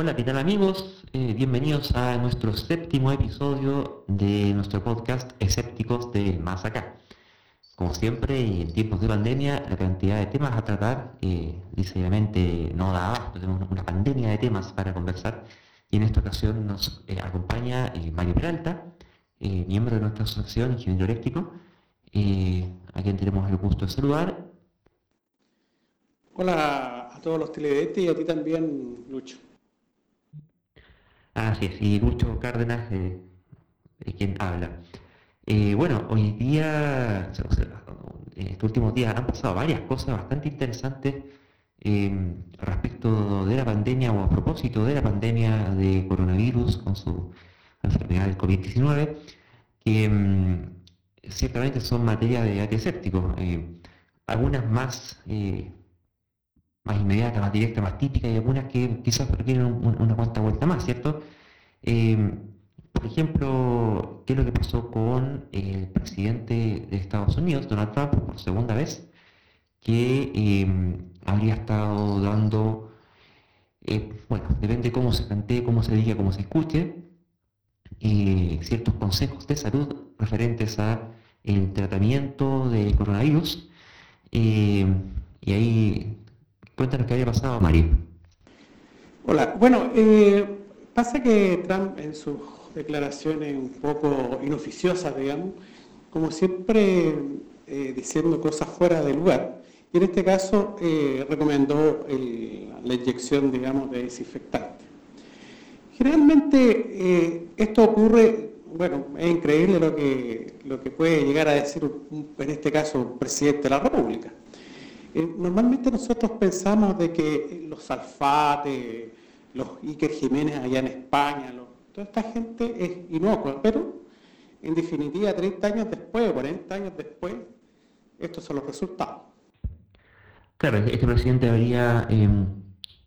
Hola, ¿qué tal amigos? Eh, bienvenidos a nuestro séptimo episodio de nuestro podcast Escépticos de Más Acá. Como siempre, en tiempos de pandemia, la cantidad de temas a tratar, eh, no da abasto, tenemos una pandemia de temas para conversar y en esta ocasión nos eh, acompaña eh, Mario Peralta, miembro de nuestra asociación Ingeniero Eléctrico, a quien tenemos el gusto de saludar. Hola a todos los televidentes y a ti también, Lucho. Así es, y Lucho Cárdenas es quien habla. bueno, hoy día, estos últimos días han pasado varias cosas bastante interesantes Em, respecto de la pandemia o a propósito de la pandemia de coronavirus con su enfermedad del COVID-19, que em, ciertamente son materia de antisépticos. Em, algunas más, eh, más inmediatas, más directas, más típicas y algunas que quizás requieren una cuanta vuelta más, ¿cierto? por ejemplo, ¿qué es lo que pasó con el presidente de Estados Unidos, Donald Trump, por segunda vez? que habría estado dando, eh, bueno, depende cómo se plantee, cómo se diga, cómo se escuche, eh, ciertos consejos de salud referentes a el tratamiento del coronavirus. Eh, y ahí, cuéntanos qué había pasado, Mario. Hola, bueno, pasa que Trump en sus declaraciones un poco inoficiosas, digamos, como siempre diciendo cosas fuera de lugar, y en este caso eh, recomendó la inyección, digamos, de desinfectante. Generalmente eh, esto ocurre, bueno, es increíble lo que, lo que puede llegar a decir, en este caso, un presidente de la República. Eh, normalmente nosotros pensamos de que los Alfate, los Iker Jiménez allá en España, toda esta gente es inocua, pero en definitiva 30 años después o 40 años después, estos son los resultados. Claro, este presidente habría em,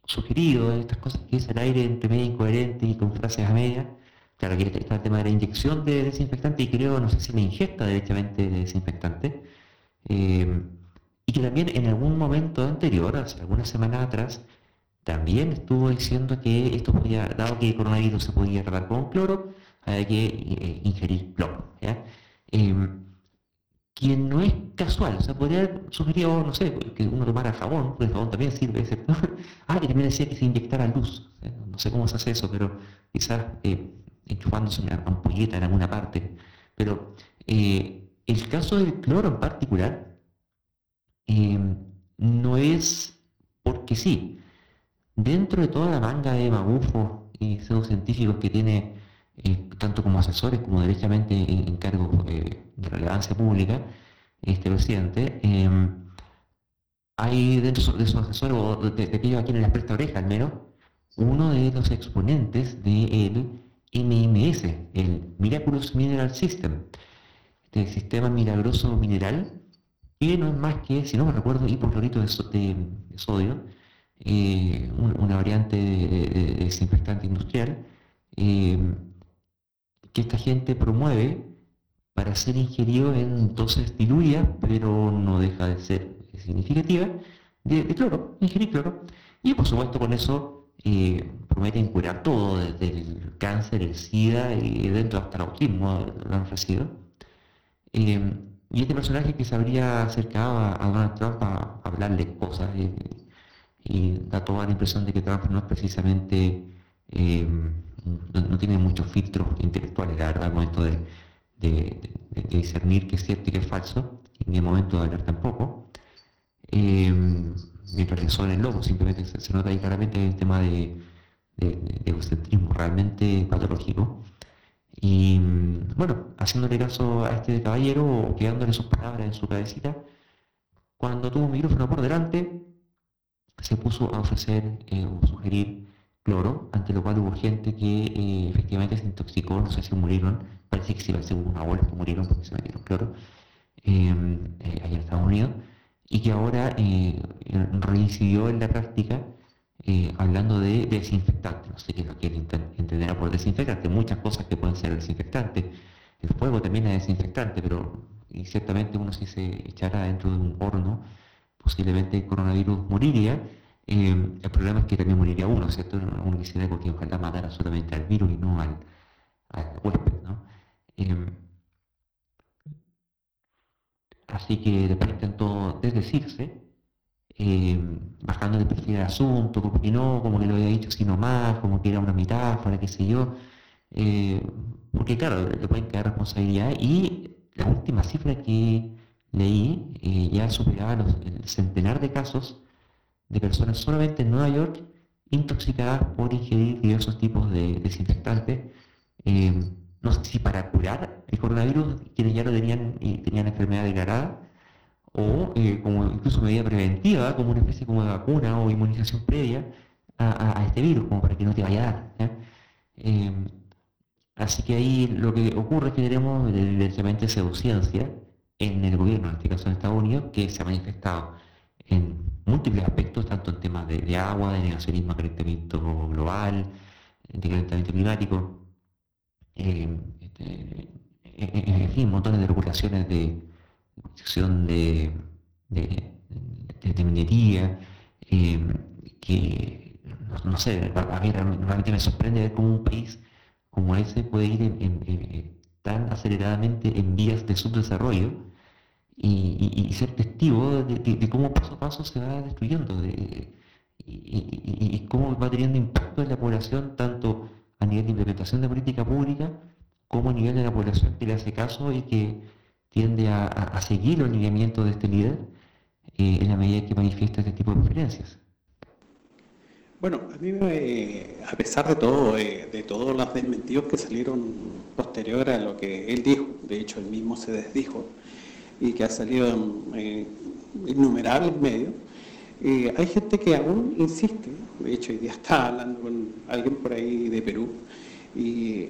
sugerido estas cosas que el aire entre medio incoherente y con frases a media. Claro, que está el tema de la inyección de desinfectante y creo, no sé si la ingesta directamente de desinfectante. Em, y que también en algún momento anterior, hace algunas semanas atrás, también estuvo diciendo que esto podía, dado que el coronavirus se podía tratar con cloro, había que eh, ingerir cloro. Em, que no es casual. O sea, podría haber sugerido, no sé, que uno tomara jabón, porque el jabón también sirve, ¿cierto? ah, y también decía que se inyectara luz. No sé cómo se hace eso, pero quizás eh, enchufándose una ampolleta en alguna parte. Pero eh, el caso del cloro en particular eh, no es porque sí. Dentro de toda la manga de magufos y pseudocientíficos que tiene tanto como asesores como derechamente en, cargos eh, de relevancia pública, este presidente, em, hay dentro de sus asesores, o de, aquellos a quienes les presta oreja al menos, uno de los exponentes del MMS, el Miraculous Mineral System, este sistema milagroso mineral, que no es más que, si no me recuerdo, hipoclorito de, sodio, eh, una variante de, desinfectante industrial, em, que esta gente promueve para ser ingerido en dosis diluidas, pero no deja de ser significativa, de, cloro, ingerir cloro. Y por supuesto con eso eh, prometen curar todo, desde el cáncer, el SIDA y dentro hasta el autismo lo han ofrecido. Eh, y este personaje que se habría acercado a, Donald Trump a, hablarle cosas eh, y da toda la impresión de que Trump no es precisamente no, tiene muchos filtros intelectuales, la verdad, al momento de, discernir qué es cierto y qué es falso, y ni el momento de hablar tampoco. Eh, mientras le son el lobo, simplemente se, nota ahí claramente el tema de, egocentrismo realmente patológico. Y bueno, haciéndole caso a este caballero, quedándole sus palabras en su cabecita, cuando tuvo un micrófono por delante, se puso a ofrecer eh, o sugerir cloro, ante lo cual hubo gente que eh, efectivamente se intoxicó, no sé si murieron, parece que sí, parece que hubo una que murieron porque se metieron cloro em, eh, allá en Estados Unidos, y que ahora reincidió en la práctica hablando de desinfectante, no sé qué lo que él entenderá por desinfectante, muchas cosas que pueden ser desinfectantes, el fuego también es desinfectante, pero ciertamente uno si se echara dentro de un horno, posiblemente el coronavirus moriría, Eh, el problema es que también moriría uno, ¿cierto? Uno quisiera que ojalá matara solamente al virus y no al, huésped, ¿no? Eh, así que después intentó desdecirse, eh, bajando el perfil del asunto, como que no, como que lo había dicho así nomás, como que era una metáfora, qué sé yo. porque claro, le pueden quedar responsabilidad y la última cifra que leí ya superaba los, el centenar de casos de personas solamente en Nueva York intoxicadas por ingerir diversos tipos de desinfectantes. Eh, no sé si para curar el coronavirus, quienes ya lo tenían y tenían enfermedad declarada, o eh, como incluso medida preventiva, como una especie como de vacuna o inmunización previa a, este virus, como para que no te vaya a dar. Eh, así que ahí lo que ocurre es que tenemos evidentemente pseudociencia en el gobierno, en este caso en Estados Unidos, que se ha manifestado en múltiples aspectos, tanto en temas de, agua, de negacionismo, calentamiento global, de calentamiento climático, eh, este, en fin, montones de regulaciones de protección de, de, minería, eh, que no, sé, a mí realmente me sorprende ver cómo un país como ese puede ir tan aceleradamente en vías de subdesarrollo y, ser testigo de, cómo paso a paso se va destruyendo y, cómo va teniendo impacto en la población, tanto a nivel de implementación de política pública como a nivel de la población que le hace caso y que tiende a, seguir los lineamientos de este líder eh, en la medida que manifiesta este tipo de preferencias. Bueno, a mí a pesar de todo, eh, de todos los desmentidos que salieron posterior a lo que él dijo, de hecho él mismo se desdijo, y que ha salido en eh, innumerables medios, eh, hay gente que aún insiste, de hecho hoy día estaba hablando con alguien por ahí de Perú, y,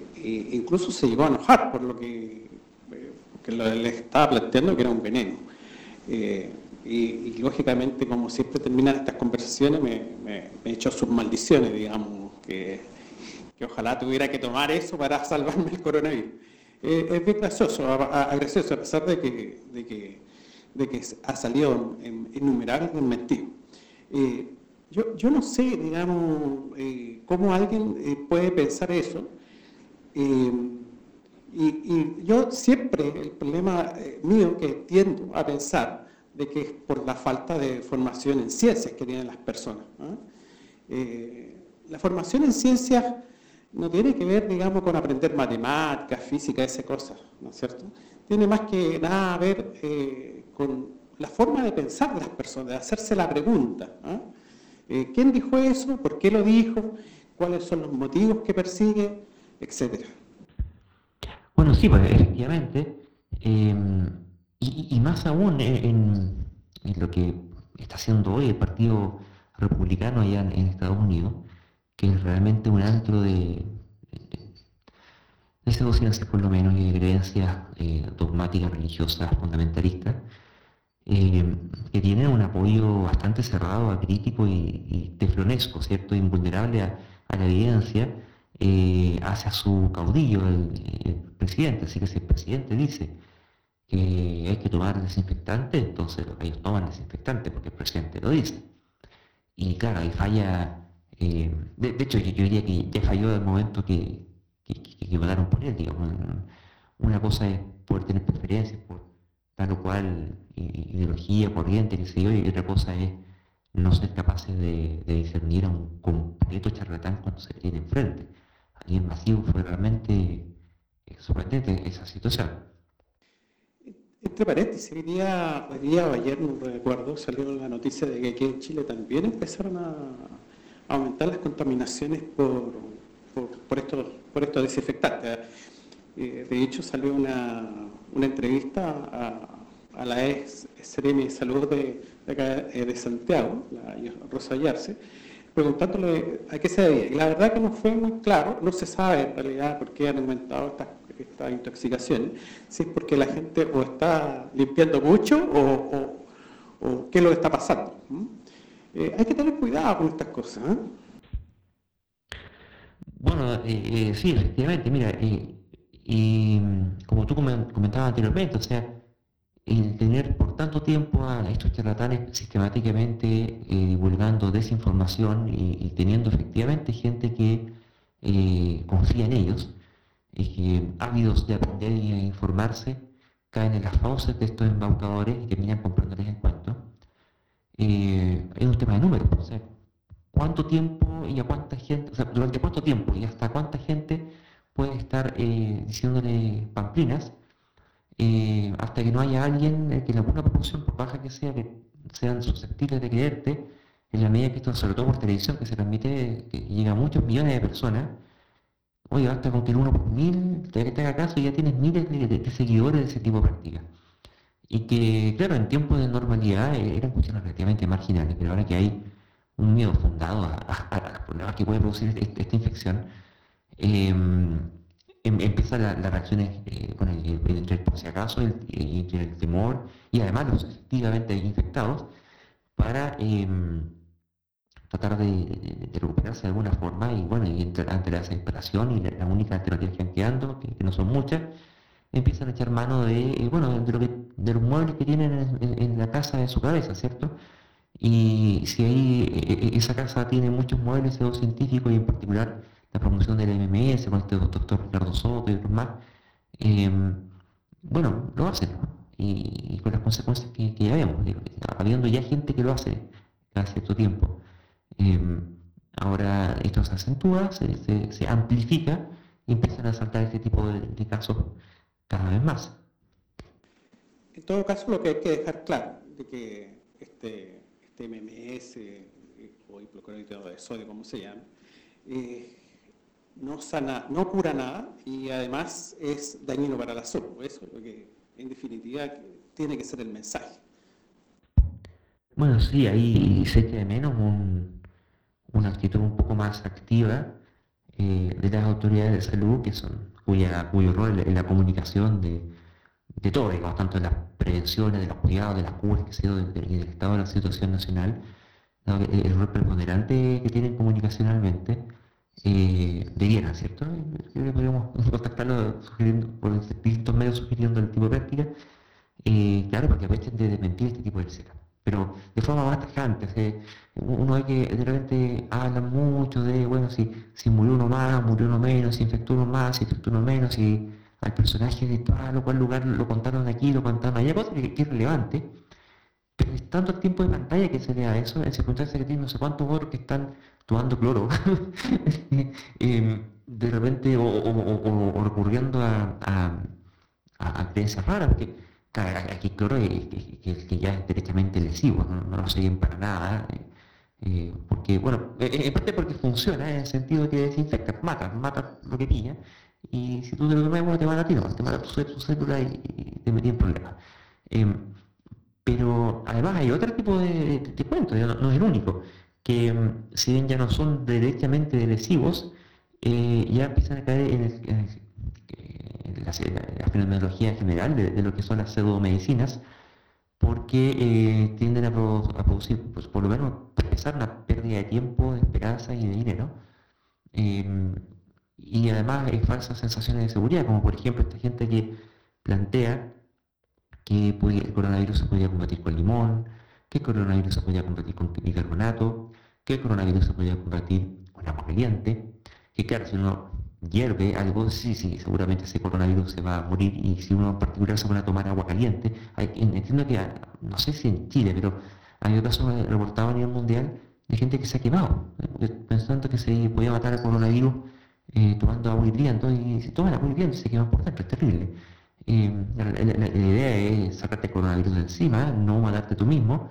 incluso se llegó a enojar por lo que, eh, le estaba planteando que era un veneno. y, lógicamente, como siempre terminan estas conversaciones, me, he hecho sus maldiciones, digamos, que, que ojalá tuviera que tomar eso para salvarme el coronavirus. Eh, es bien gracioso, a, pesar de que, de que, de que ha salido en, innumerables mentiras. Eh, yo, yo, no sé, digamos, eh, cómo alguien puede pensar eso. Y, yo siempre, el problema mío que tiendo a pensar de que es por la falta de formación en ciencias que tienen las personas. la formación en ciencias no tiene que ver, digamos, con aprender matemáticas, física, esas cosas, ¿no es cierto? Tiene más que nada a ver eh, con la forma de pensar de las personas, de hacerse la pregunta. Eh, ¿Quién dijo eso? ¿Por qué lo dijo? ¿Cuáles son los motivos que persigue? Etcétera. Bueno, sí, pues efectivamente. Em, y, más aún en, lo que está haciendo hoy el Partido Republicano allá en Estados Unidos, que es realmente un antro de, de, seducciones por lo menos y de creencias eh, dogmáticas, religiosas, fundamentalistas, eh, que tiene un apoyo bastante cerrado, crítico y, y teflonesco, ¿cierto? Invulnerable a, la evidencia eh, hacia su caudillo, el, presidente. Así que si el presidente dice que hay que tomar desinfectante, entonces ellos toman desinfectante porque el presidente lo dice. Y claro, ahí falla eh, de, hecho, yo, diría que ya falló el momento que, que, votaron por él. Una cosa es poder tener preferencias por tal o cual ideología, corriente, que sé yo, y otra cosa es no ser capaces de, discernir a un completo charlatán cuando se tiene enfrente. A en masivo fue realmente eh, sorprendente esa situación. Entre paréntesis, hoy día, hoy día ayer, no recuerdo, salió la noticia de que aquí en Chile también empezaron a, aumentar las contaminaciones por, por, estos, por estos desinfectantes. Eh, de hecho, salió una, una entrevista a, la ex de Salud de, eh, de, Santiago, la Rosa Yarse, preguntándole a qué se debía. Y la verdad que no fue muy claro, no se sabe en realidad por qué han aumentado estas, estas intoxicaciones, si es porque la gente o está limpiando mucho o, o, qué es lo que está pasando. Eh, hay que tener cuidado con estas cosas. ¿eh? Bueno, eh, sí, efectivamente, mira, y como tú comentabas anteriormente, o sea, el tener por tanto tiempo a estos charlatanes sistemáticamente eh, divulgando desinformación y, teniendo efectivamente gente que eh, confía en ellos, que ávidos de aprender y de informarse, caen en las fauces de estos embaucadores y terminan comprándoles en cuento. Eh, es un tema de números. O sea, ¿Cuánto tiempo y a cuánta gente, o sea, durante cuánto tiempo y hasta cuánta gente puede estar diciéndole pamplinas eh, hasta que no haya alguien eh, que en alguna proporción, por baja que sea, que sean susceptibles de creerte, en la medida que esto, sobre todo por televisión, que se transmite, que llega a muchos millones de personas, oye, basta con que el uno por mil te, haga caso y ya tienes miles de, seguidores de ese tipo de prácticas. Y que, claro, en tiempos de normalidad eh, eran cuestiones relativamente marginales, pero ahora que hay un miedo fundado a, los problemas que puede producir este, esta, infección, Em, empiezan las reacciones eh, entre el por si acaso, el, entre el temor y además los efectivamente infectados para em, tratar de, recuperarse de alguna forma y bueno, y ante la desesperación y la, única alternativa que han quedando, que, no son muchas, empiezan a echar mano de, eh, bueno, de, los muebles que tienen en, la casa de su cabeza, ¿cierto? Y si ahí e, e, esa casa tiene muchos muebles científicos y en particular la promoción del MMS con este doctor Ricardo Soto y otros más, em, bueno, lo hacen, y, con las consecuencias que, ya vemos, habiendo ya gente que lo hace hace cierto tiempo. Em, ahora esto se acentúa, se, amplifica y empiezan a saltar este tipo de, casos cada vez más. En todo caso, lo que hay que dejar claro de que este, este MMS o hipoclorito de sodio, como se llama, eh, no sana, no cura nada y además es dañino para la salud. Eso es lo que en definitiva tiene que ser el mensaje. Bueno, sí, ahí sé que de menos una actitud un poco más activa eh, de las autoridades de salud, que son cuya, cuyo rol en la comunicación de, de todo, tanto de las prevenciones, de los cuidados, de las curas que se dio del, estado de la situación nacional, el rol preponderante que tienen comunicacionalmente eh, debieran, ¿cierto? contactarlo sugiriendo, por distintos medios sugiriendo el tipo de práctica, eh, claro, porque aprovechen de desmentir este tipo de receta. Pero de forma más tajante, uno ve que de repente hablan mucho de, bueno, si, si murió uno más, murió uno menos, si infectó uno más, si infectó uno menos, si al personaje de tal o cual lugar lo contaron aquí, lo contaron allá, cosa que, es relevante, pero es tanto el tiempo de pantalla que se vea eso, en circunstancias que tienen no sé cuántos otros que están tomando cloro, em, de repente, o, recurriendo a, a, creencias raras, porque aquí cloro que, ya es directamente lesivo, no, lo siguen para nada. Eh, eh, porque, bueno, eh, en parte porque funciona, en el sentido de que desinfecta, mata, mata lo que pilla, y si tú te lo tomas, te mata a ti, no, te mata tu, célula y, te metí en problemas. Em, pero además hay otro tipo de, de, cuentos, no, es el único que mm, si bien ya no son directamente lesivos, eh, ya empiezan a caer en, la, fenomenología general de, lo que son las pseudomedicinas, porque eh, tienden a, producir, pues, por lo menos, empezar una pérdida de tiempo, de esperanza y de dinero. Em, y además hay falsas sensaciones de seguridad, como por ejemplo esta gente que plantea que el coronavirus se podría combatir con limón, que el coronavirus se podía combatir con bicarbonato, que el coronavirus se podía combatir con agua caliente, que claro, si uno hierve algo, sí, sí, seguramente ese coronavirus se va a morir y si uno en particular se pone a tomar agua caliente, entiendo que, no sé si en Chile, pero hay casos reportados a nivel mundial de gente que se ha quemado, eh, pensando que se podía matar al coronavirus eh, tomando agua hirviendo y si toman agua hirviendo se queman por dentro, es terrible. Eh, la, idea es sacarte el coronavirus de encima, no matarte tú mismo.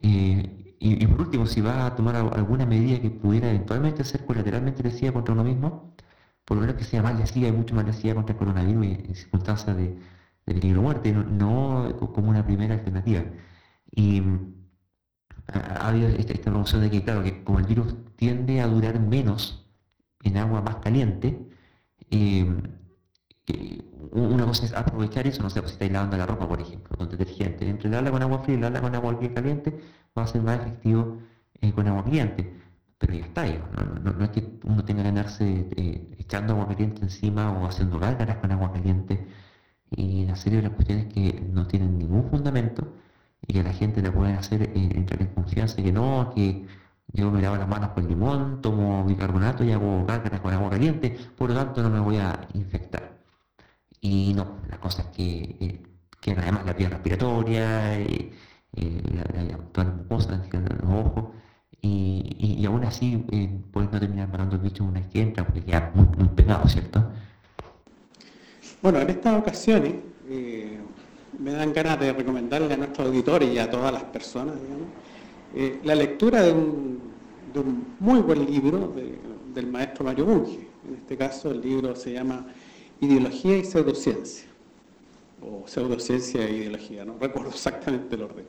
Eh, y, por último, si vas a tomar alguna medida que pudiera eventualmente ser colateralmente lesiva contra uno mismo, por lo menos que sea más lesiva y mucho más lesiva contra el coronavirus en circunstancias de, peligro de muerte, no, como una primera alternativa. Y ha, habido esta, esta promoción de que, claro, que como el virus tiende a durar menos en agua más caliente, eh, una cosa es aprovechar eso, no sé, si estáis lavando la ropa, por ejemplo, con detergente, entre lavarla con agua fría y lavarla con agua bien caliente, va a ser más efectivo eh, con agua caliente. Pero ya está, no, es que uno tenga que andarse eh, echando agua caliente encima o haciendo gárgaras con agua caliente y una serie de las cuestiones que no tienen ningún fundamento y que la gente le puede hacer eh, entrar en confianza que no, que yo me lavo las manos con limón, tomo bicarbonato y hago cárcaras con agua caliente, por lo tanto no me voy a infectar. Y no, la cosa es que, que además la vía respiratoria, eh, eh, la, la, todas las mucosas, los ojos, y, y, aún así puedes no terminar matando el bicho una vez que porque ya muy, muy pegado, ¿cierto? Bueno, en estas ocasiones me dan ganas de recomendarle a nuestros auditores y a todas las personas, la lectura de un, de un, muy buen libro de, del maestro Mario Bunge. En este caso el libro se llama Ideología y Pseudociencia, o Pseudociencia e Ideología, no recuerdo exactamente el orden,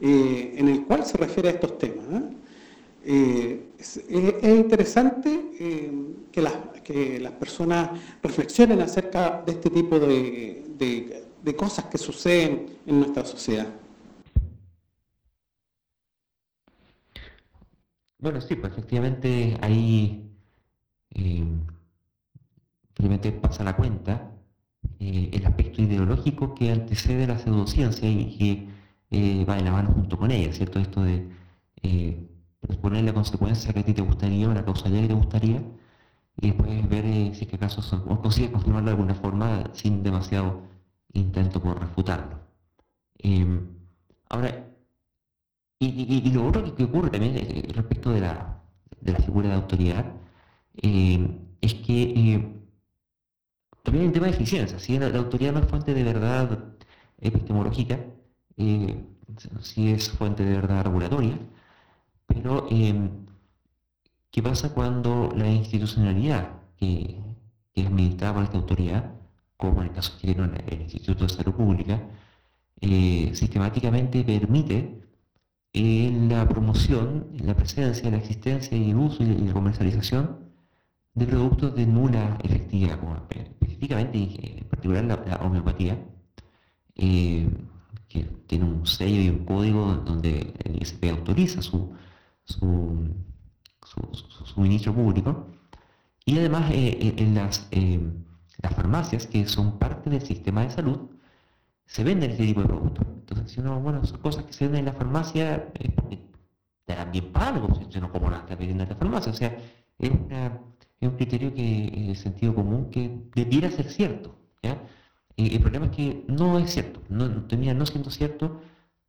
eh, en el cual se refiere a estos temas. ¿eh? Eh, es, es, interesante eh, que, las, que, las, personas reflexionen acerca de este tipo de, de, cosas que suceden en nuestra sociedad. Bueno, sí, pues efectivamente eh, simplemente pasa la cuenta eh, el aspecto ideológico que antecede la pseudociencia y que eh, va de la mano junto con ella, ¿cierto? Esto de poner la consecuencia que a ti te gustaría o la causalidad que te gustaría y después ver eh, si es que acaso son, o consigues confirmarlo de alguna forma sin demasiado intento por refutarlo. Eh, ahora, y, lo otro que, ocurre también eh, respecto de la, figura de autoridad es que también un tema de eficiencia, si la, la, autoridad no es fuente de verdad epistemológica, si es fuente de verdad regulatoria, pero, eh, ¿qué pasa cuando la institucionalidad que, que, es administrada por esta autoridad, como en el caso chileno el Instituto de Salud Pública, eh, sistemáticamente permite eh, la promoción, la presencia, la existencia y el uso y la comercialización de productos de nula efectividad, como específicamente en particular la, la homeopatía, eh, que tiene un sello y un código donde el ISP autoriza su, su, su, suministro público. Y además eh, eh, en las, las farmacias, que son parte del sistema de salud, se venden este tipo de productos. Entonces, si uno, bueno, son cosas que se venden en la farmacia, eh, te dan bien para algo, si no como las está vendiendo en la farmacia. O sea, es, es un criterio que, es sentido común que debiera ser cierto. ¿ya? Y el problema es que no es cierto, no, termina no siendo cierto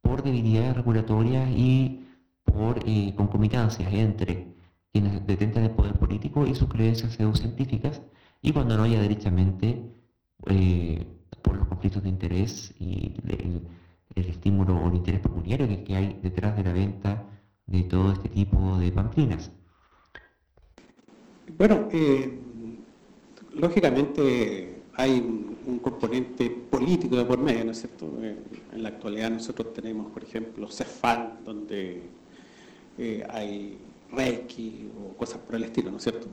por debilidades regulatorias y por eh, concomitancias entre quienes detentan el poder político y sus creencias pseudocientíficas, y cuando no haya derechamente eh, por los conflictos de interés y el, estímulo o el interés pecuniario que hay detrás de la venta de todo este tipo de pamplinas. Bueno, eh, lógicamente hay un, componente político de por medio, ¿no es cierto? En la actualidad nosotros tenemos, por ejemplo, CEFAL, donde eh, hay Reiki o cosas por el estilo, ¿no es cierto?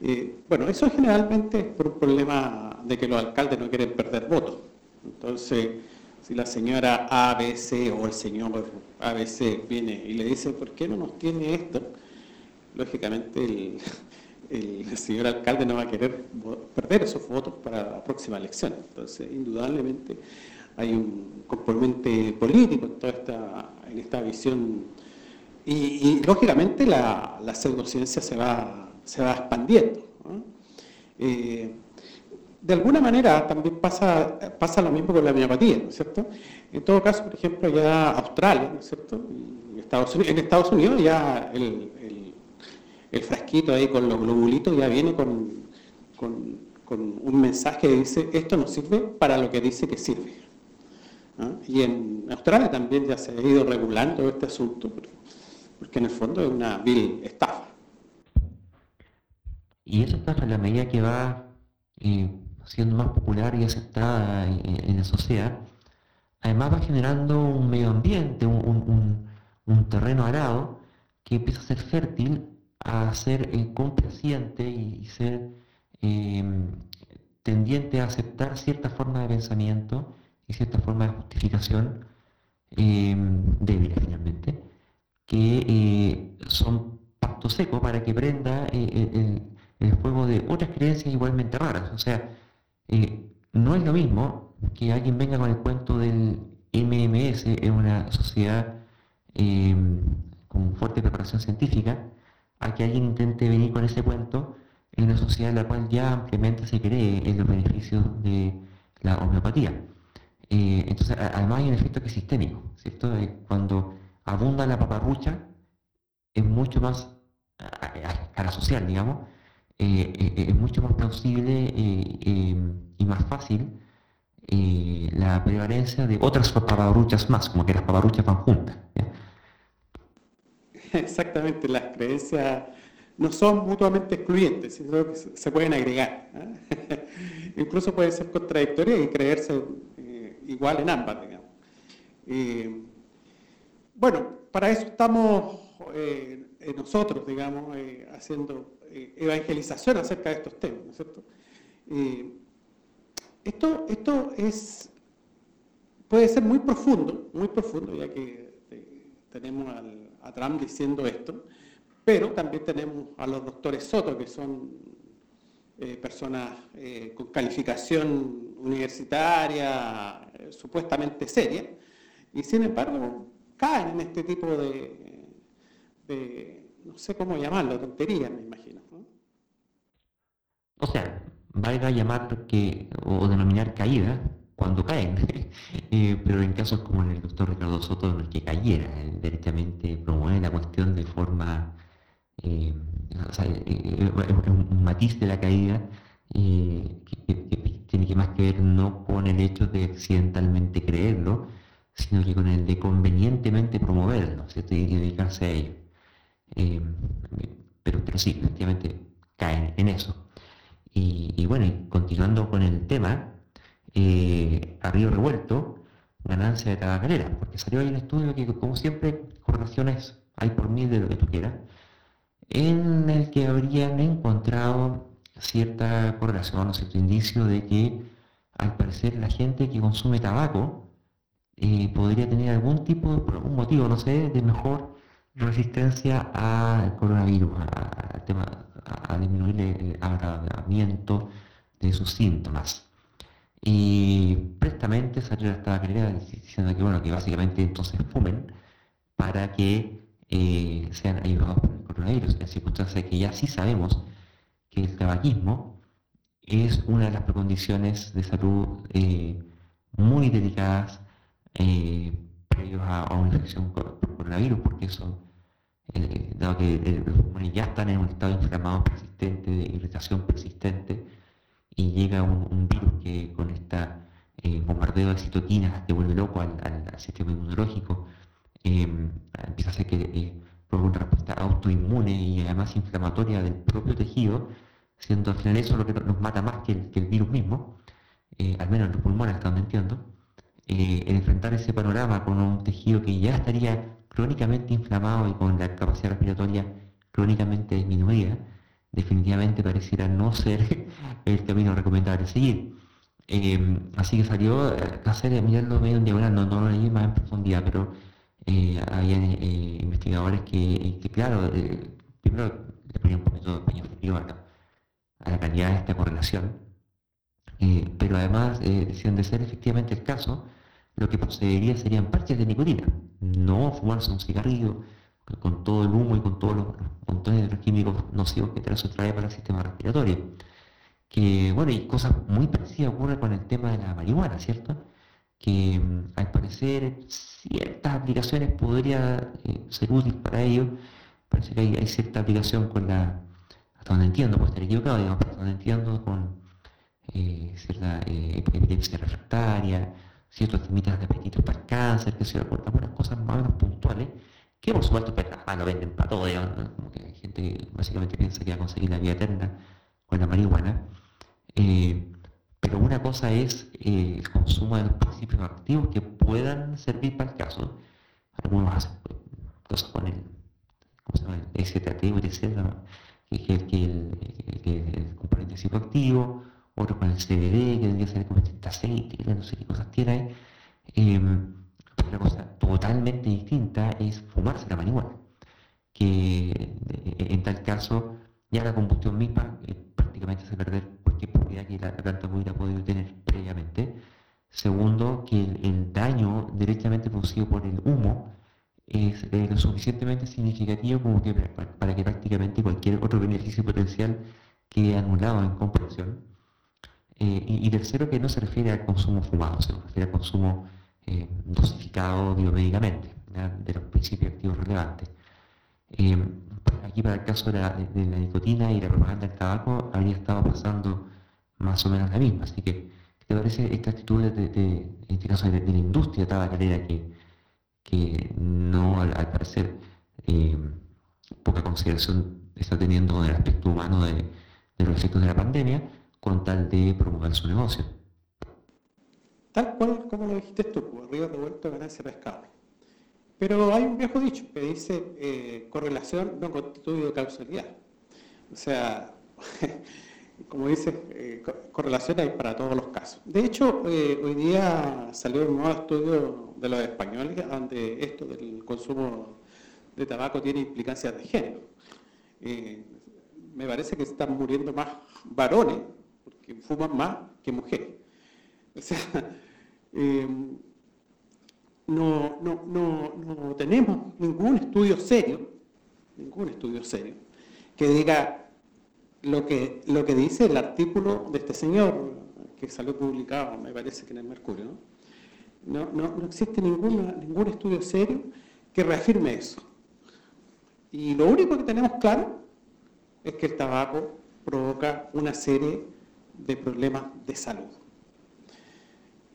Eh, bueno, eso generalmente es por un problema de que los alcaldes no quieren perder votos. Entonces, si la señora ABC o el señor ABC viene y le dice, ¿por qué no nos tiene esto? Lógicamente el, el señor alcalde no va a querer perder esos votos para la próxima elección. Entonces, indudablemente hay un componente político en toda esta, en esta visión y, lógicamente la, la, pseudociencia se va, se va expandiendo. Eh, de alguna manera también pasa, pasa lo mismo con la miopatía, ¿no es cierto? En todo caso, por ejemplo, ya Australia, ¿no es cierto? En Estados Unidos, en Estados Unidos ya el, el, frasquito ahí con los globulitos ya viene con, con, un mensaje que dice, esto no sirve para lo que dice que sirve. ¿no? Y en Australia también ya se ha ido regulando este asunto, porque en el fondo es una vil estafa. Y esa estafa, en la medida que va eh, siendo más popular y aceptada en, la sociedad, además va generando un medio ambiente, un, un terreno arado que empieza a ser fértil a ser eh, complaciente y, ser eh, tendiente a aceptar cierta forma de pensamiento y cierta forma de justificación eh, finalmente que eh, son pacto seco para que prenda eh, el, el, fuego de otras creencias igualmente raras. O sea, no es lo mismo que alguien venga con el cuento del MMS en una sociedad em, con fuerte preparación científica, a que alguien intente venir con ese cuento en una sociedad en la cual ya ampliamente se cree en los beneficios de la homeopatía. Eh, entonces, además hay un efecto que es sistémico, ¿cierto? cuando abunda la paparrucha, es mucho más, a, escala social, digamos, eh, eh, es mucho más plausible y más fácil la prevalencia de otras paparruchas más, como que las paparruchas van juntas. Exactamente, las creencias no son mutuamente excluyentes, sino que se pueden agregar. Incluso pueden ser contradictorias y creerse igual en ambas, digamos. Eh, bueno, para eso estamos eh, nosotros, digamos, eh, haciendo evangelización acerca de estos temas, ¿no es cierto? esto, esto es, puede ser muy profundo, muy profundo, ya que tenemos a Trump diciendo esto, pero también tenemos a los doctores Soto, que son personas con calificación universitaria, supuestamente seria, y sin embargo caen en este tipo de, no sé cómo llamarlo, tonterías, me imagino. O sea, valga llamar que, o denominar caída cuando caen, eh, pero en casos como el doctor Ricardo Soto, no es que cayera, directamente promueve la cuestión de forma, eh, o sea, eh, un matiz de la caída que, tiene que más que ver no con el hecho de accidentalmente creerlo, sino que con el de convenientemente promoverlo, ¿cierto? y dedicarse a ello. Eh, pero, pero sí, efectivamente caen en eso. Y, bueno, continuando con el tema, eh, Revuelto, ganancia de tabacalera, porque salió ahí un estudio que, como siempre, correlaciones hay por mil de lo que tú quieras, en el que habrían encontrado cierta correlación o cierto indicio de que al parecer la gente que consume tabaco eh, podría tener algún tipo, por algún motivo, no sé, de mejor resistencia al coronavirus, a, tema, a disminuir el agravamiento de sus síntomas. Y prestamente salió esta tabacalera diciendo que, bueno, que básicamente entonces fumen para que eh, sean ayudados por el coronavirus, en circunstancias que ya sí sabemos el tabaquismo es una de las precondiciones de salud eh, muy delicadas eh, previos a, una infección por, coronavirus, porque eso, eh, dado que los pulmones ya están en un estado inflamado persistente, de irritación persistente, y llega un, virus que con este bombardeo de citoquinas te vuelve loco al, sistema inmunológico, empieza a hacer que provoque una respuesta autoinmune y además inflamatoria del propio tejido, siendo al final eso lo que nos mata más que el, virus mismo, eh, al menos en los pulmones, hasta entiendo, eh, enfrentar ese panorama con un tejido que ya estaría crónicamente inflamado y con la capacidad respiratoria crónicamente disminuida, definitivamente pareciera no ser el camino recomendable a seguir. Eh, así que salió a hacer mirarlo medio en diagonal, no, no lo leí más en profundidad, pero había investigadores que, claro, primero le ponían un poquito de paño frío a la calidad de esta correlación, eh, pero además eh, decían de ser efectivamente el caso, lo que procedería serían parches de nicotina, no fumarse un cigarrillo con todo el humo y con todos los montones de los químicos nocivos que eso trae para el sistema respiratorio. Que bueno, y cosas muy parecidas ocurren con el tema de la marihuana, ¿cierto? Que mm, al parecer ciertas aplicaciones podría eh, ser útil para ello. Parece que hay cierta aplicación con la hasta donde entiendo, puede estar equivocado, digamos, hasta donde entiendo, con eh, cierta eh, refractaria, ciertos temitas de apetito para el cáncer, que se algunas cosas más o menos puntuales, que por supuesto pues, lo venden para todo, digamos, como que hay gente que básicamente piensa que va a conseguir la vida eterna con la marihuana. Eh, pero una cosa es eh, el consumo de los principios activos que puedan servir para el caso. Algunos hacen cosas con el, ¿cómo se llama? el STAT, etc que es el, componente psicoactivo, otro con el CBD, que debería ser como este aceite, no sé qué cosas tiene ahí. Em, otra cosa totalmente distinta es fumarse la marihuana, que en tal caso ya la combustión misma eh, prácticamente hace perder cualquier propiedad que la, planta hubiera podido tener previamente. Segundo, que el, daño directamente producido por el humo es eh, lo suficientemente significativo como que para, que prácticamente cualquier otro beneficio potencial quede anulado en comparación. Eh, y, tercero, que no se refiere al consumo fumado, se refiere al consumo eh, dosificado biomédicamente de los principios activos relevantes. aquí para el caso de la, nicotina y la propaganda del tabaco habría estado pasando más o menos la misma, así que ¿Te parece esta actitud de, este caso de, la industria tabacalera que, que no, al, parecer, eh, poca consideración está teniendo en el aspecto humano de, los efectos de la pandemia con tal de promover su negocio? Tal cual como lo dijiste tú, pues, arriba revuelto ganancia pescado. Pero hay un viejo dicho que dice eh, correlación no constituye causalidad. O sea, como dices, eh, correlación hay para todos los casos. De hecho, eh, hoy día salió un nuevo estudio de los españoles donde esto del consumo de tabaco tiene implicancias de género. Eh, me parece que están muriendo más varones, porque fuman más que mujeres. O sea, no, no, no, no tenemos ningún estudio serio, ningún estudio serio, que diga lo que, lo que dice el artículo de este señor, que salió publicado, me parece que en el Mercurio, ¿no? No, existe ninguna, ningún estudio serio que reafirme eso. Y lo único que tenemos claro es que el tabaco provoca una serie de problemas de salud.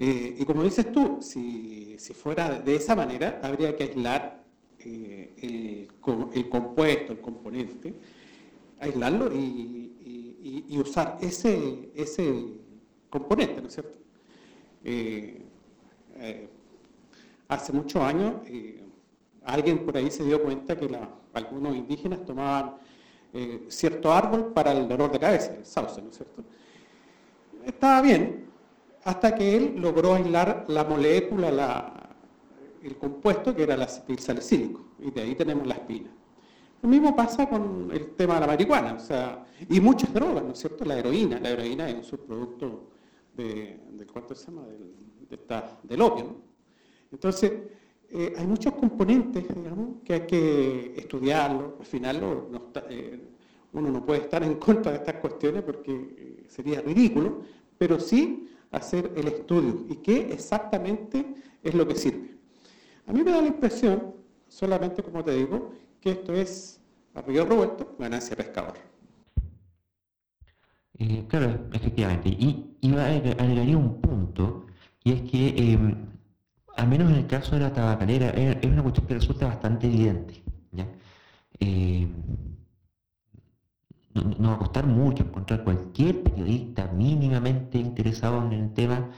Eh, y como dices tú, si, fuera de esa manera, habría que aislar eh, el, compuesto, el componente, aislarlo y, usar ese, ese componente, ¿no es cierto? Eh, hace muchos años alguien por ahí se dio cuenta que algunos indígenas tomaban cierto árbol para el dolor de cabeza, el sauce, ¿no es cierto? Estaba bien, hasta que él logró aislar la molécula, el compuesto que era el salicílico, y de ahí tenemos la espina. Lo mismo pasa con el tema de la marihuana, o sea, y muchas drogas, ¿no es cierto? La heroína, la heroína es un subproducto de, ¿cuánto se llama? Del, opio, ¿no? Entonces, eh, hay muchos componentes, digamos, que hay que estudiarlo, al final eh, uno no puede estar en contra de estas cuestiones porque eh, sería ridículo, pero sí hacer el estudio y qué exactamente es lo que sirve. A mí me da la impresión, solamente como te digo, que esto es a río revuelto, ganancia pescador. Eh, claro, efectivamente. Y, y agregaría un punto, y es que, em, al menos en el caso de la tabacalera, es, una cuestión que resulta bastante evidente. Em, no, va a costar mucho encontrar cualquier periodista mínimamente interesado en el tema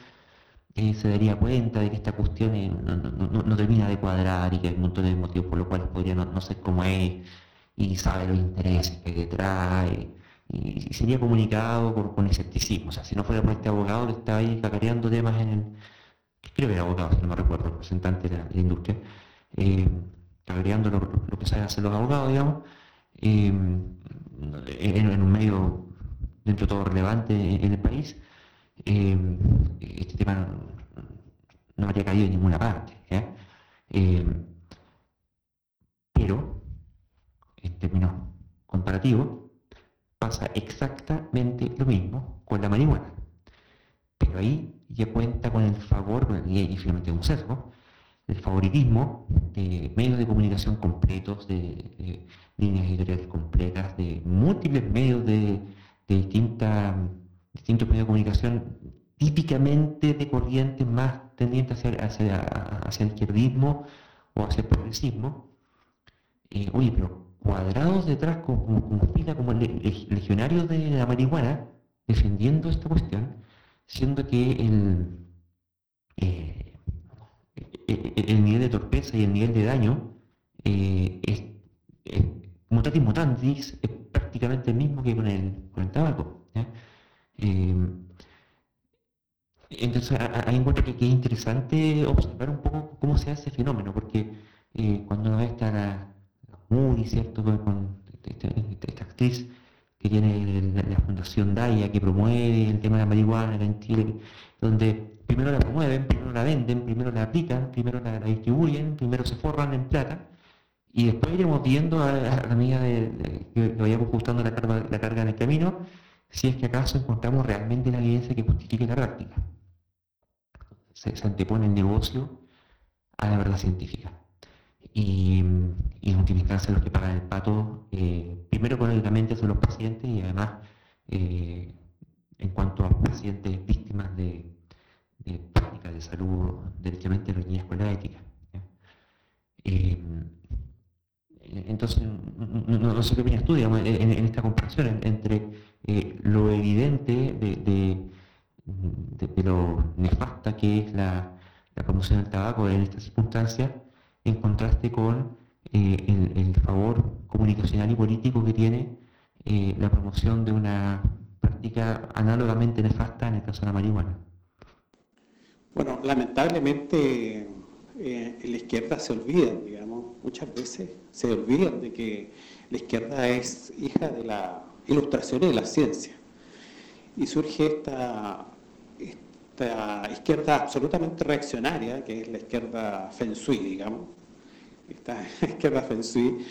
eh, se daría cuenta de que esta cuestión eh, no, termina de cuadrar y que hay un montón de motivos por los cuales podría no, ser como es y sabe los intereses que hay detrás y, sería comunicado con, escepticismo. O sea, si no fuera por este abogado que está ahí cacareando temas en el, creo que era abogado, si no me recuerdo, representante de la, industria, eh, cacareando lo, que saben hacer los abogados, digamos, en, un medio dentro de todo relevante en el país, eh, este tema no, habría caído en ninguna parte. Eh, pero, en términos comparativos, pasa exactamente lo mismo con la marihuana. Pero ahí ya cuenta con el favor, y finalmente un sesgo, el favoritismo de medios de comunicación completos, de, líneas editoriales completas, de múltiples medios de, de distintas distintos medios de comunicación típicamente de corrientes más tendientes hacia, hacia, el izquierdismo o hacia el progresismo. Eh, oye, pero cuadrados detrás como, fila, como legionarios de la marihuana, defendiendo esta cuestión, siendo que el, eh, el, nivel de torpeza y el nivel de daño eh, es, mutatis mutandis es prácticamente el mismo que con el, con el tabaco. Eh, entonces, ahí encuentro que, es interesante observar un poco cómo se hace ese fenómeno, porque eh, cuando uno ve esta la, ¿cierto? Con, este, este, esta, actriz que tiene la, fundación DAIA que promueve el tema de la marihuana en Chile, donde primero la promueven, primero la venden, primero la aplican, primero la, distribuyen, primero se forran en plata, y después iremos viendo a, la medida de, que vayamos ajustando la carga, la carga en el camino, si es que acaso encontramos realmente la evidencia que justifique la práctica. Se, antepone el negocio a la verdad científica y, en última instancia los que pagan el pato, eh, primero económicamente son los pacientes y además eh, en cuanto a pacientes víctimas de, prácticas de salud derechamente reñidas con la ética. Entonces, no, sé qué opinas tú, digamos, en, esta comparación entre lo evidente de, lo nefasta que es la, promoción del tabaco en estas circunstancias en contraste con eh, el, favor comunicacional y político que tiene eh, la promoción de una práctica análogamente nefasta en el caso de la marihuana. Bueno, lamentablemente eh, en la izquierda se olvidan, digamos, muchas veces se olvidan de que la izquierda es hija de la ilustración y de la ciencia. Y surge esta, esta izquierda absolutamente reaccionaria, que es la izquierda Feng Shui, digamos, esta izquierda Feng Shui,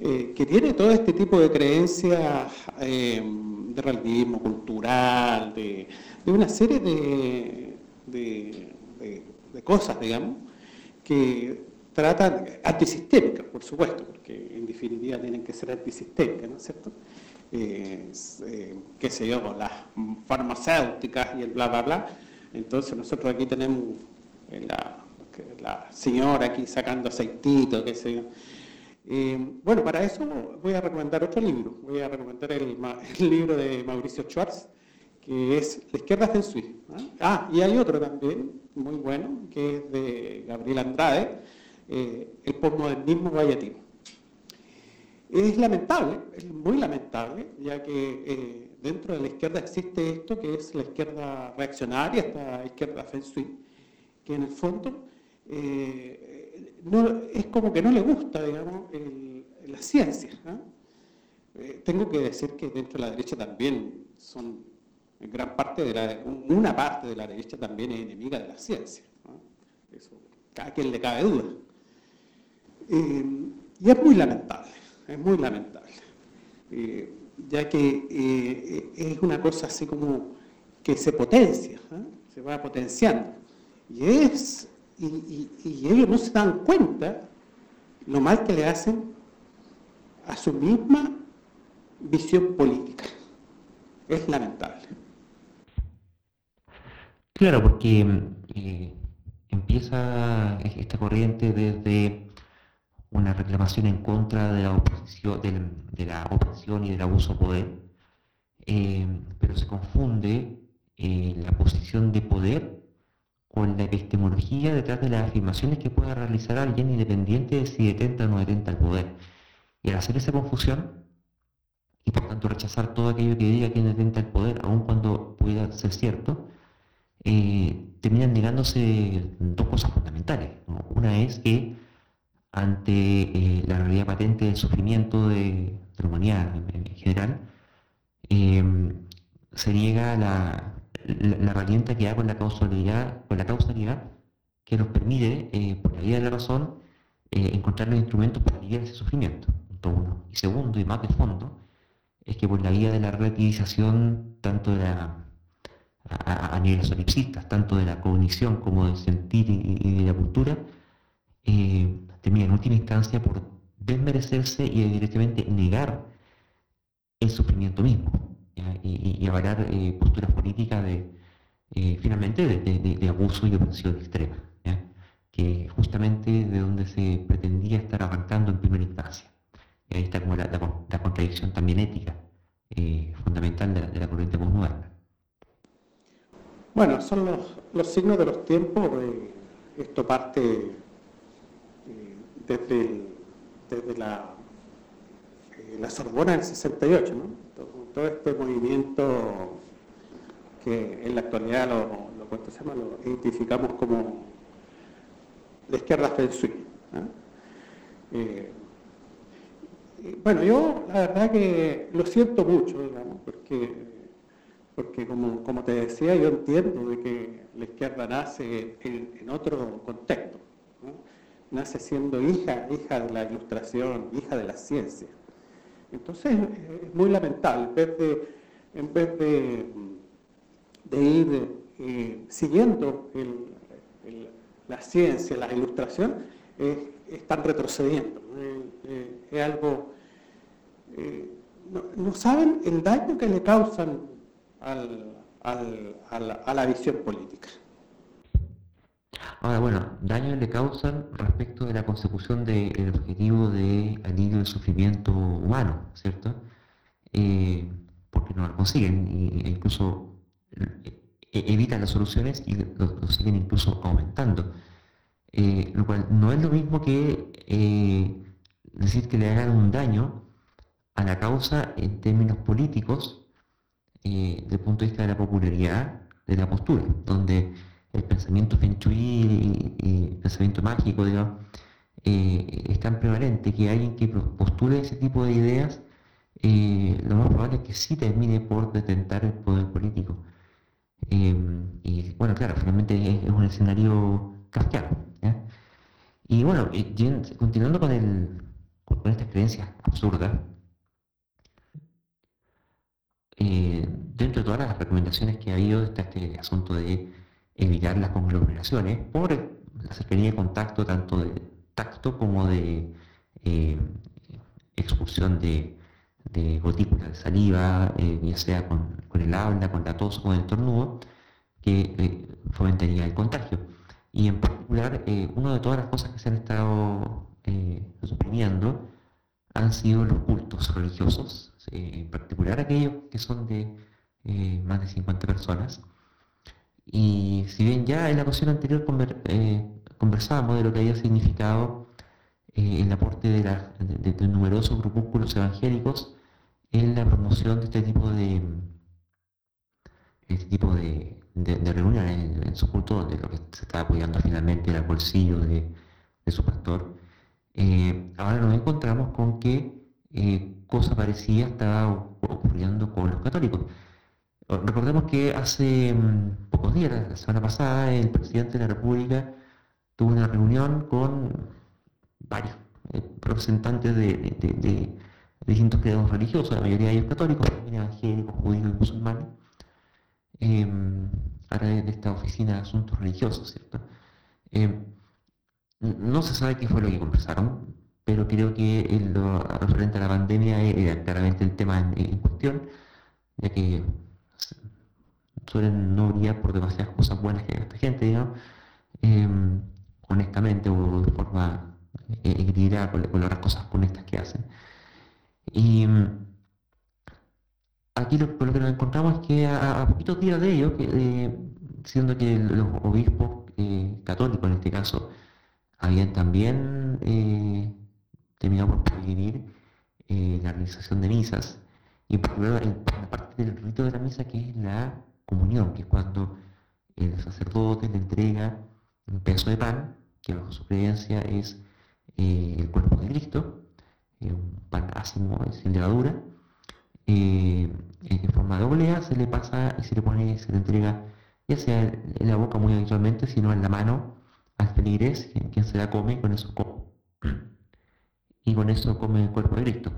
eh, que tiene todo este tipo de creencias eh, de relativismo cultural, de, una serie de, de, cosas, digamos, que tratan, antisistémicas, por supuesto, porque en definitiva tienen que ser antisistémicas, ¿no es cierto? Eh, qué sé yo, las farmacéuticas y el bla, bla, bla, entonces nosotros aquí tenemos la, señora aquí sacando aceitito, qué sé yo. bueno, para eso voy a recomendar otro libro. Voy a recomendar el, libro de Mauricio Schwartz, que es La izquierda Feng Shui. Ah, y hay otro también, muy bueno, que es de Gabriel Andrade, eh, El postmodernismo guayatino. Es lamentable, es muy lamentable, ya que eh, dentro de la izquierda existe esto que es la izquierda reaccionaria, esta izquierda shui, que en el fondo eh, es como que no le gusta, digamos, la ciencia. Eh, tengo que decir que dentro de la derecha también son, gran parte de la, una parte de la derecha también es enemiga de la ciencia. Eso, cada quien le cabe duda. Eh, y es muy lamentable, es muy lamentable ya que eh, es una cosa así como que se potencia, ¿eh? se va potenciando. Y, es, y, ellos no se dan cuenta lo mal que le hacen a su misma visión política. Es lamentable. Claro, porque eh, empieza esta corriente desde una reclamación en contra de la oposición, de, la y del abuso de poder, eh, pero se confunde eh, la posición de poder con la epistemología detrás de las afirmaciones que pueda realizar alguien independiente de si detenta o no detenta el poder. Y al hacer esa confusión, y por tanto rechazar todo aquello que diga que detenta el poder, aun cuando pueda ser cierto, eh, terminan negándose dos cosas fundamentales. Una es que ante eh, la realidad patente del sufrimiento de, la humanidad en, general, em, se niega la, herramienta que da con la causalidad, con la causalidad que nos permite, eh, por la vía de la razón, eh, encontrar los instrumentos para aliviar ese sufrimiento. Punto uno. Y segundo, y más de fondo, es que por la vía de la relativización, tanto de la, a, nivel solipsistas, tanto de la cognición como del sentir y de la cultura, termina en última instancia por desmerecerse y directamente negar el sufrimiento mismo y, y, avalar eh, posturas políticas de, eh, finalmente, de, abuso y opresión extrema, que justamente de donde se pretendía estar arrancando en primera instancia. Ahí está como la, contradicción también ética eh, fundamental de la, corriente postmoderna. Bueno, son los signos de los tiempos, esto parte desde, desde la, eh, la Sorbona del 68, ¿no? todo, este movimiento que en la actualidad lo, lo, se llama? lo identificamos como la izquierda Feng Shui. Eh, bueno, yo la verdad que lo siento mucho, porque porque como, como te decía, yo entiendo de que la izquierda nace en, otro contexto, nace siendo hija, hija de la ilustración, hija de la ciencia. Entonces es muy lamentable, en vez de, en vez de, de ir eh, siguiendo la ciencia, la ilustración, están retrocediendo. Eh, eh, es algo... No, saben el daño que le causan a la visión política. Ahora, bueno, daño le causan respecto de la consecución del objetivo de alivio del sufrimiento humano, ¿cierto? porque no lo consiguen e incluso e-, evitan las soluciones y lo, siguen incluso aumentando. Eh, lo cual no es lo mismo que eh, decir que le hagan un daño a la causa en términos políticos eh, desde el punto de vista de la popularidad de la postura, donde el pensamiento feng y, el pensamiento mágico, digamos, es tan prevalente que alguien que postule ese tipo de ideas, lo más probable es que sí termine por detentar el poder político. Em, y bueno, claro, finalmente es, un escenario kafkiano. Y bueno, continuando con, el, con estas creencias absurdas, eh, dentro de todas las recomendaciones que ha habido está este asunto de evitar las conglomeraciones por la cercanía de contacto tanto de tacto como de eh, expulsión de de gotículas de saliva, eh, ya sea con, el habla, con la tos o con el tornudo, que eh, fomentaría el contagio. Y en particular, una de todas las cosas que se han estado suprimiendo han sido los cultos religiosos, en particular aquellos que son de más de 50 personas. Y si bien ya en la ocasión anterior conversábamos de lo que había significado el aporte de, numerosos grupúsculos evangélicos en la promoción de este tipo de este tipo de, reuniones en, su culto, de lo que se está apoyando finalmente el bolsillo de, su pastor. Eh, ahora nos encontramos con que eh, cosa parecida estaba ocurriendo con los católicos. Recordemos que hace mm, pocos días, la semana pasada, el presidente de la República tuvo una reunión con varios eh, representantes de distintos credos religiosos, la mayoría de ellos católicos, también evangélicos, judíos y musulmanes, em, a través de esta oficina de asuntos religiosos, ¿cierto? Em, no se sabe qué fue lo que conversaron, pero creo que lo referente a la pandemia era claramente el tema en, cuestión, ya que suelen no brillar por demasiadas cosas buenas que haga esta gente, digamos, em, honestamente o de forma eh, equilibrada con, con las cosas honestas que hacen. Y mm, aquí lo, que nos encontramos es que a, poquitos días de ello, eh, siendo que los obispos eh, católicos en este caso habían también eh, terminado por prohibir la realización de misas, y particular en la parte del rito de la misa que es la comunión, que es cuando el sacerdote le entrega un pedazo de pan, que bajo su creencia es el cuerpo de Cristo, un pan ácido sin levadura, eh, en forma de oblea, se le pasa y se le pone, se le entrega, ya sea en la boca muy habitualmente, sino en la mano al feligrés, quien, se la come, y con eso come. Y con eso come el cuerpo de Cristo.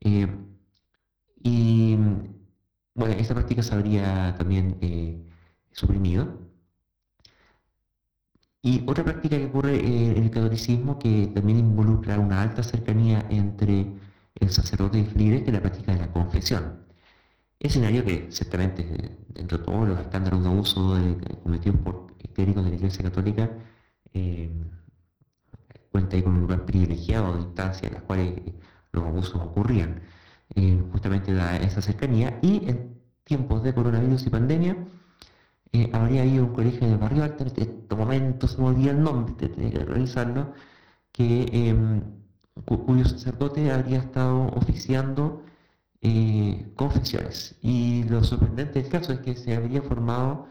Eh, y bueno, esta práctica se habría también eh, suprimido y otra práctica que ocurre en el catolicismo que también involucra una alta cercanía entre el sacerdote y el que es la práctica de la confesión. Escenario que ciertamente dentro de todos los estándares de abuso cometidos por históricos de la Iglesia Católica eh, cuenta con un lugar privilegiado de instancias en las cuales los abusos ocurrían. Eh, justamente da esa cercanía. Y en tiempos de coronavirus y pandemia eh, habría habido un colegio de barrio alto, en este momento se me olvida el nombre, tenía que revisarlo, que, em, cuyo sacerdote habría estado oficiando eh, confesiones. Y lo sorprendente del caso es que se habría formado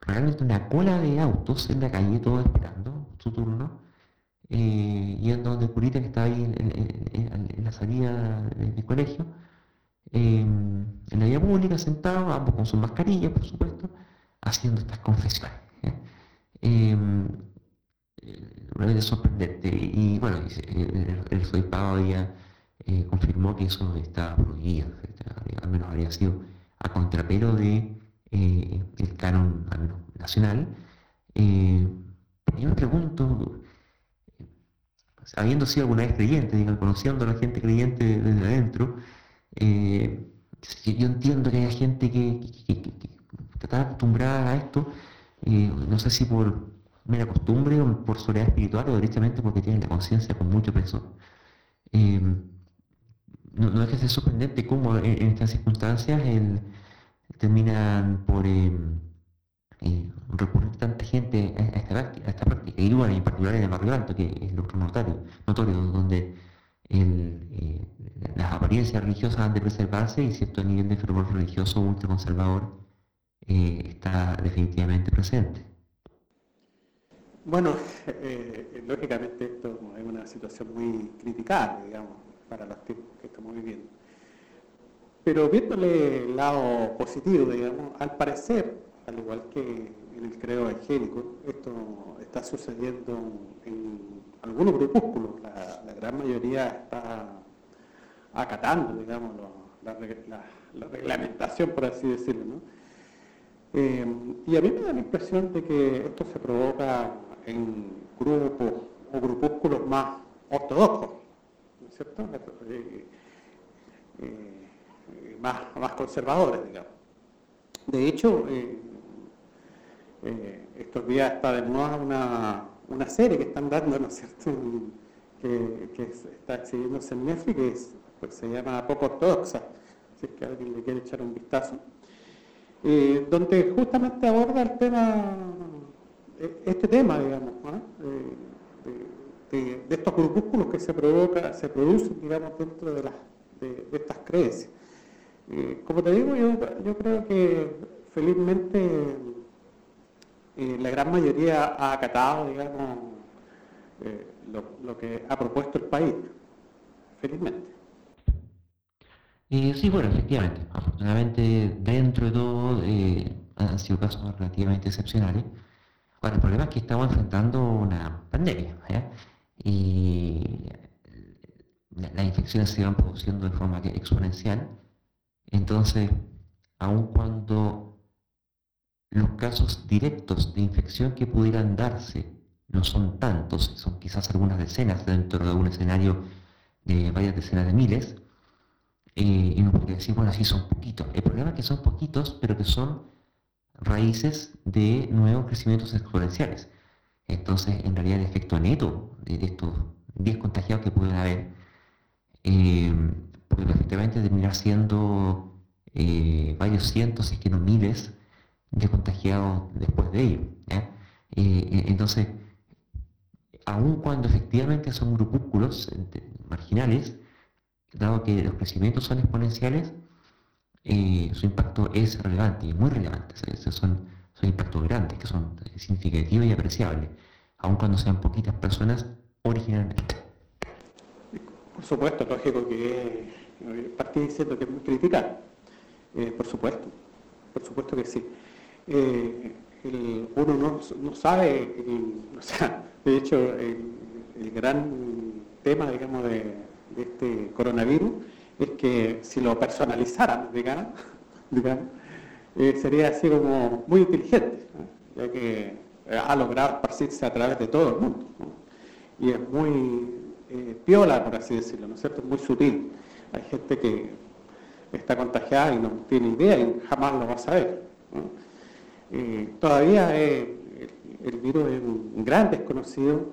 realmente una cola de autos en la calle, todos esperando su turno, eh, y en donde el curita que estaba ahí en, la salida del, colegio, en la vía pública, sentados, ambos con sus mascarillas, por supuesto, haciendo estas confesiones. Eh, realmente sorprendente. Y bueno, el, el soypado había eh, confirmó que eso estaba prohibido, al menos habría sido a contrapelo de eh, el canon nacional. Eh, yo me pregunto, habiendo sido alguna vez creyente, digamos, conociendo a la gente creyente desde adentro, yo entiendo que hay gente que, está acostumbrada a esto, no sé si por mera costumbre o por soledad espiritual o directamente porque tienen la conciencia con mucho peso. No, no, es que sea sorprendente cómo en, estas circunstancias terminan por eh, eh, recurrir tanta gente a esta, esta práctica. Y bueno, en particular en el barrio alto, que es lo notorio, notorio donde eh, las apariencias religiosas han de preservarse y cierto nivel de fervor religioso ultraconservador está definitivamente presente. Bueno, lógicamente esto es una situación muy criticable, digamos para los tiempos que estamos viviendo. Pero viéndole el lado positivo, digamos, al parecer, al igual que en el credo evangélico, esto está sucediendo en algunos grupúsculos, la, gran mayoría está acatando, digamos, la, reglamentación, por así decirlo. ¿no? Eh, y a mí me da la impresión de que esto se provoca en grupos o grupúsculos más ortodoxos, ¿cierto? Eh, eh, más, conservadores, digamos. De hecho, estos días está de moda una, serie que están dando, ¿no es cierto?, que, está exhibiéndose en Netflix, que pues, se llama Poco Ortodoxa, si es que alguien le quiere echar un vistazo, donde justamente aborda el tema, este tema, digamos, de, estos grupúsculos que se provoca, se producen, digamos, dentro de, las, de, estas creencias. Eh, como te digo, yo, yo creo que felizmente eh, la gran mayoría ha acatado, digamos, eh, lo, que ha propuesto el país, felizmente. sí, bueno, efectivamente. Afortunadamente, dentro de todo, han sido casos relativamente excepcionales. Bueno, el problema es que estamos enfrentando una pandemia y las infecciones se van produciendo de forma exponencial. Entonces, aun cuando los casos directos de infección que pudieran darse no son tantos, son quizás algunas decenas dentro de un escenario de varias decenas de miles, eh, y uno podría decir, bueno, sí son poquitos. El problema es que son poquitos, pero que son raíces de nuevos crecimientos exponenciales. Entonces, en realidad, el efecto neto de, estos 10 contagiados que pueden haber eh, puede perfectamente terminar siendo eh, varios cientos, si es que no miles, de contagiados después de ello. Eh, entonces, aun cuando efectivamente son grupúsculos marginales, dado que los crecimientos son exponenciales, su impacto es relevante y muy relevante. son son impactos grandes, que son significativos y apreciables, aun cuando sean poquitas personas originalmente. Por supuesto, lógico que eh, partí diciendo que es muy criticar, eh, por supuesto, por supuesto que sí. Eh, uno no, sabe, o sea, de hecho, el, gran tema, digamos, de, este coronavirus es que si lo personalizaran, digamos, digamos eh, sería así como muy inteligente, ya que eh, ha logrado esparcirse a través de todo el mundo. Y es muy piola, por así decirlo, ¿no es cierto? Muy sutil. Hay gente que está contagiada y no tiene idea y jamás lo va a saber. Todavía el virus es un gran desconocido,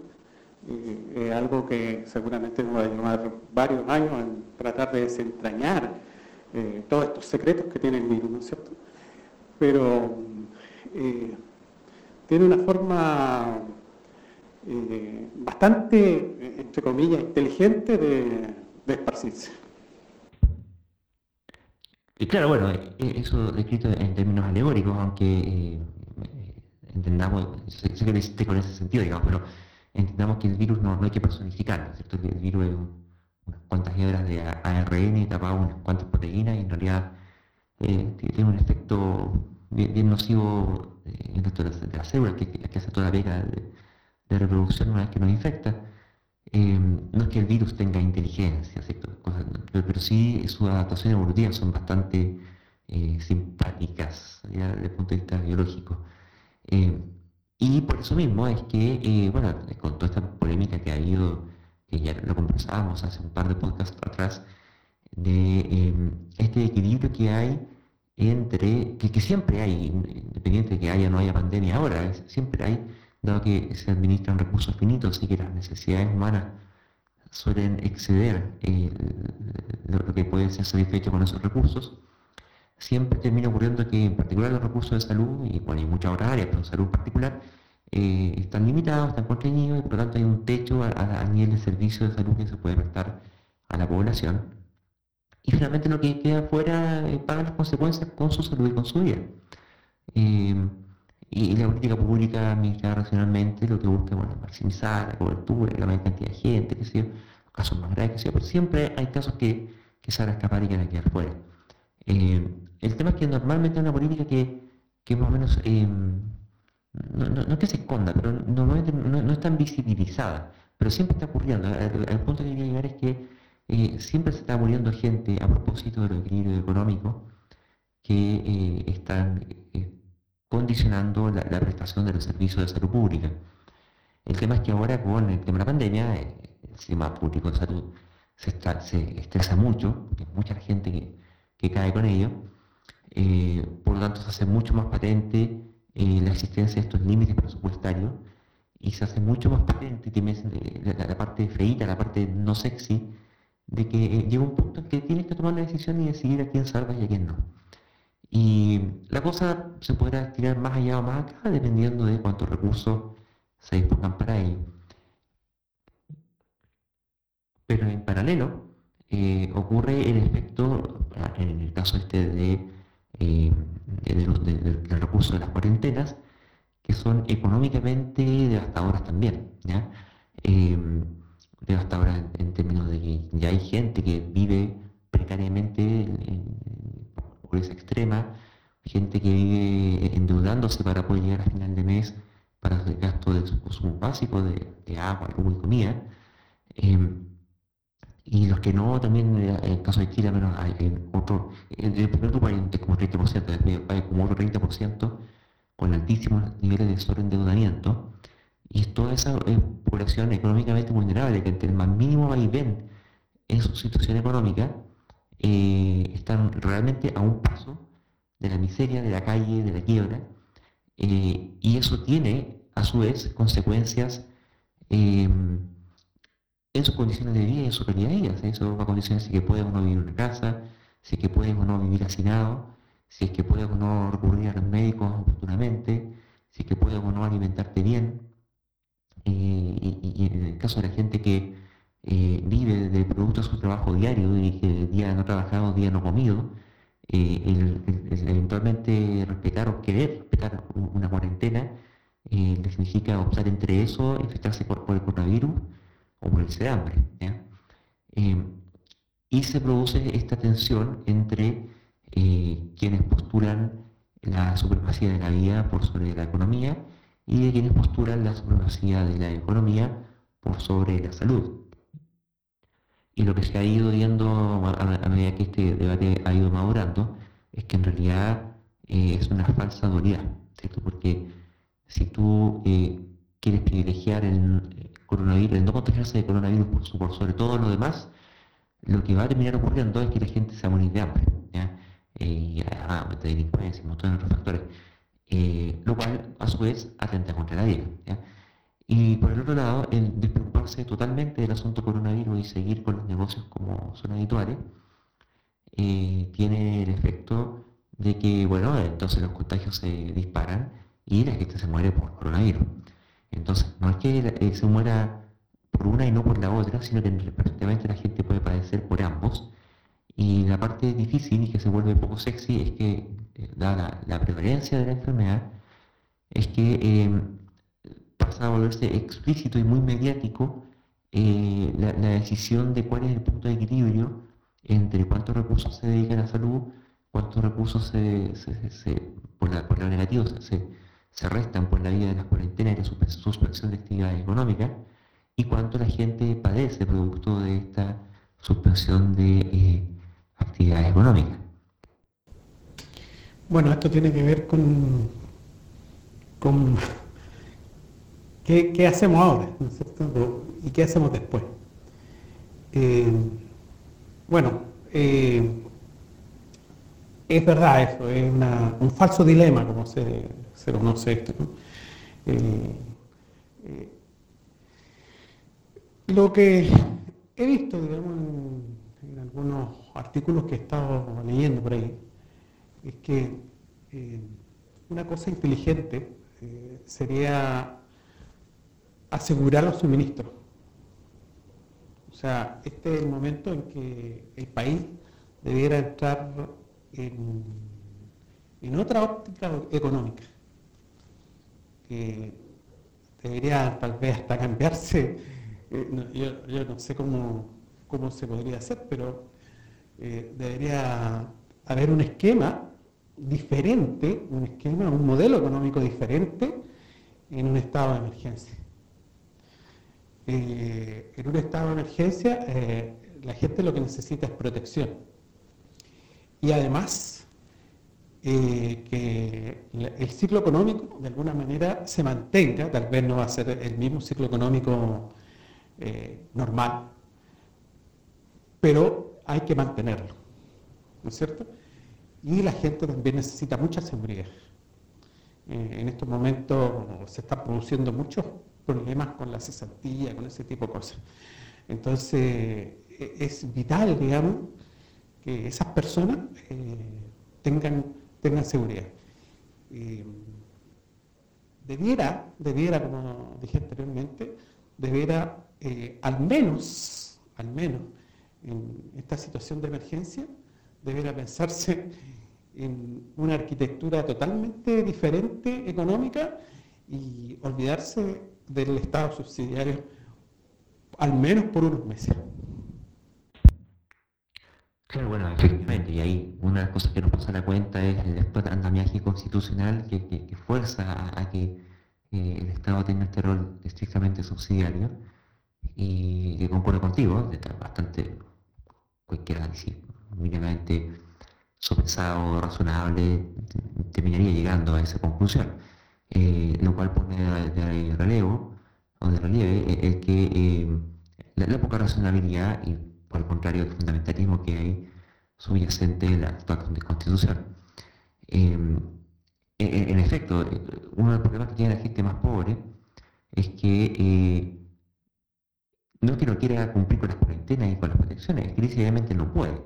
es algo que seguramente nos va a llevar varios años en tratar de desentrañar todos estos secretos que tiene el virus, ¿no es cierto? pero eh, tiene una forma eh, bastante, entre comillas, inteligente de, esparcirse. Y claro, bueno, e-, eso descrito en términos alegóricos, aunque eh, entendamos, sé, que lo con ese sentido, digamos, pero entendamos que el virus no, hay que personificarlo, ¿cierto? Que el virus es unas cuantas hebras de ARN y tapaba unas cuantas proteínas y en realidad eh, tiene un efecto bien, nocivo eh, en esto de la célula que, que hace toda la pega de, reproducción una vez que nos infecta. Eh, no es que el virus tenga inteligencia, pero, sí su adaptación evolutiva son bastante simpáticas desde el punto de vista biológico. y por eso mismo es que, bueno, con toda esta polémica que ha habido, que ya lo conversábamos hace un par de podcasts atrás, de em, este equilibrio que hay entre, que, siempre hay, independiente de que haya o no haya pandemia ahora, siempre hay, dado que se administran recursos finitos y que las necesidades humanas suelen exceder lo, que puede ser satisfecho con esos recursos, siempre termina ocurriendo que en particular los recursos de salud, y bueno, hay muchas otras áreas, pero salud particular, eh, están limitados, están contenidos y por lo tanto hay un techo a, a, nivel de servicio de salud que se puede prestar a la población y finalmente lo que queda afuera eh, paga las consecuencias con su salud y con su vida. Y la política pública administrada racionalmente lo que busca es maximizar la cobertura, la mayor cantidad de gente, que sea, casos más graves, que sea, pero siempre hay casos que, que se van a escapar y que van a quedar fuera. Em, el tema es que normalmente es una política que, que más o menos, em, no, no, que se esconda, pero normalmente no, es tan visibilizada, pero siempre está ocurriendo. El, punto que quería llegar es que eh, siempre se está muriendo gente a propósito del equilibrio económico que eh, están eh, condicionando la, prestación de los servicios de salud pública. El tema es que ahora con el tema de la pandemia, el sistema público de salud se, estresa mucho, porque mucha gente que, cae con ello, por lo tanto se hace mucho más patente la existencia de estos límites presupuestarios y se hace mucho más patente la, la parte feita, la parte no sexy de que eh, llega un punto en que tienes que tomar la decisión y decidir a quién salvas y a quién no. Y la cosa se podrá estirar más allá o más acá dependiendo de cuántos recursos se dispongan para ello. Pero en paralelo eh, ocurre el efecto, en el caso este de, eh, del recurso de las cuarentenas, que son económicamente devastadoras también. ¿ya? hasta ahora en, términos de que ya hay gente que vive precariamente en, extrema, gente que vive endeudándose para poder llegar a final de mes para el gasto de su consumo básico, de, agua, luz y comida. Em, y los que no, también en el caso de Chile, menos en otro, en el primer grupo hay como 30%, hay como otro 30% con altísimos niveles de sobreendeudamiento y toda esa eh, población económicamente vulnerable que entre el más mínimo vaivén en su situación económica eh, están realmente a un paso de la miseria, de la calle, de la quiebra, eh, y eso tiene a su vez consecuencias en sus condiciones de vida y en su calidad de vida. Eso va a condicionar si que puedes o no vivir en una casa, si que puedes o no vivir hacinado, si es que puedes o no recurrir a los médicos oportunamente, si que puedes o no alimentarte bien, eh, y, en el caso de la gente que eh, vive del producto de su trabajo diario y que día no trabajado, día no comido, eh, eventualmente respetar o querer respetar una cuarentena le significa optar entre eso, infectarse por, el coronavirus o morirse de hambre. y se produce esta tensión entre quienes postulan la supremacía de la vida por sobre la economía y de quienes postulan la supremacía de la economía por sobre la salud. Y lo que se ha ido viendo a, medida que este debate ha ido madurando es que en realidad eh, es una falsa dualidad, ¿cierto? Porque si tú eh, quieres privilegiar el coronavirus, el no contagiarse de coronavirus por, sobre todo lo demás, lo que va a terminar ocurriendo es que la gente se va a morir de hambre, ¿ya? Eh, ah, de delincuencia, un montón de otros factores. Eh, lo cual a su vez atenta contra la vida. Y por el otro lado, el despreocuparse totalmente del asunto coronavirus y seguir con los negocios como son habituales, eh, tiene el efecto de que, bueno, entonces los contagios se disparan y la gente se muere por coronavirus. Entonces, no es que eh, se muera por una y no por la otra, sino que perfectamente la gente puede padecer por ambos. Y la parte difícil y que se vuelve poco sexy es que eh, dada la, prevalencia de la enfermedad, es que pasa a volverse explícito y muy mediático eh, la, decisión de cuál es el punto de equilibrio entre cuántos recursos se dedican a salud, cuántos recursos se, por, la, por negativo se, se, restan por la vía de las cuarentenas y la suspensión de actividades económicas, y cuánto la gente padece producto de esta suspensión de eh, actividades económicas. Bueno, esto tiene que ver con, con qué, hacemos ahora. ¿Y qué hacemos después? Eh, bueno, eh, es verdad eso, es un falso dilema, como se, conoce esto. lo que he visto, digamos, en, algunos artículos que he estado leyendo por ahí, es que eh, una cosa inteligente eh, sería asegurar los suministros. O sea, este es el momento en que el país debiera entrar en, otra óptica económica, que debería tal vez hasta cambiarse eh, yo, no sé cómo, cómo, se podría hacer, pero eh, debería haber un esquema diferente, un esquema, un modelo económico diferente en un estado de emergencia. Eh, en un estado de emergencia la gente lo que necesita es protección. Y además que el ciclo económico de alguna manera se mantenga, tal vez no va a ser el mismo ciclo económico eh, normal, pero hay que mantenerlo, ¿no es cierto? Y la gente también necesita mucha seguridad. Eh, en estos momentos se están produciendo muchos problemas con la cesantilla, con ese tipo de cosas. Entonces, e-, es vital, digamos, que esas personas eh, tengan, tengan seguridad. debiera, debiera, como dije anteriormente, debiera eh, al menos, al menos en esta situación de emergencia, deberá pensarse en una arquitectura totalmente diferente económica y olvidarse del Estado subsidiario al menos por unos meses. Claro, bueno, efectivamente, y ahí una de las cosas que nos pasa a la cuenta es el después andamiaje constitucional que, fuerza a, que eh, el Estado tenga este rol estrictamente subsidiario y que concuerdo contigo, está bastante, cualquier análisis mínimamente sopesado, razonable, terminaría llegando a esa conclusión, eh, lo cual pone de, relevo o de relieve el que eh, la, poca razonabilidad y por el contrario el fundamentalismo que hay subyacente en la actual constitución. Eh, en, efecto, uno de los problemas que tiene la gente más pobre es que no que no quiera cumplir con las cuarentenas y con las protecciones, es que obviamente no puede.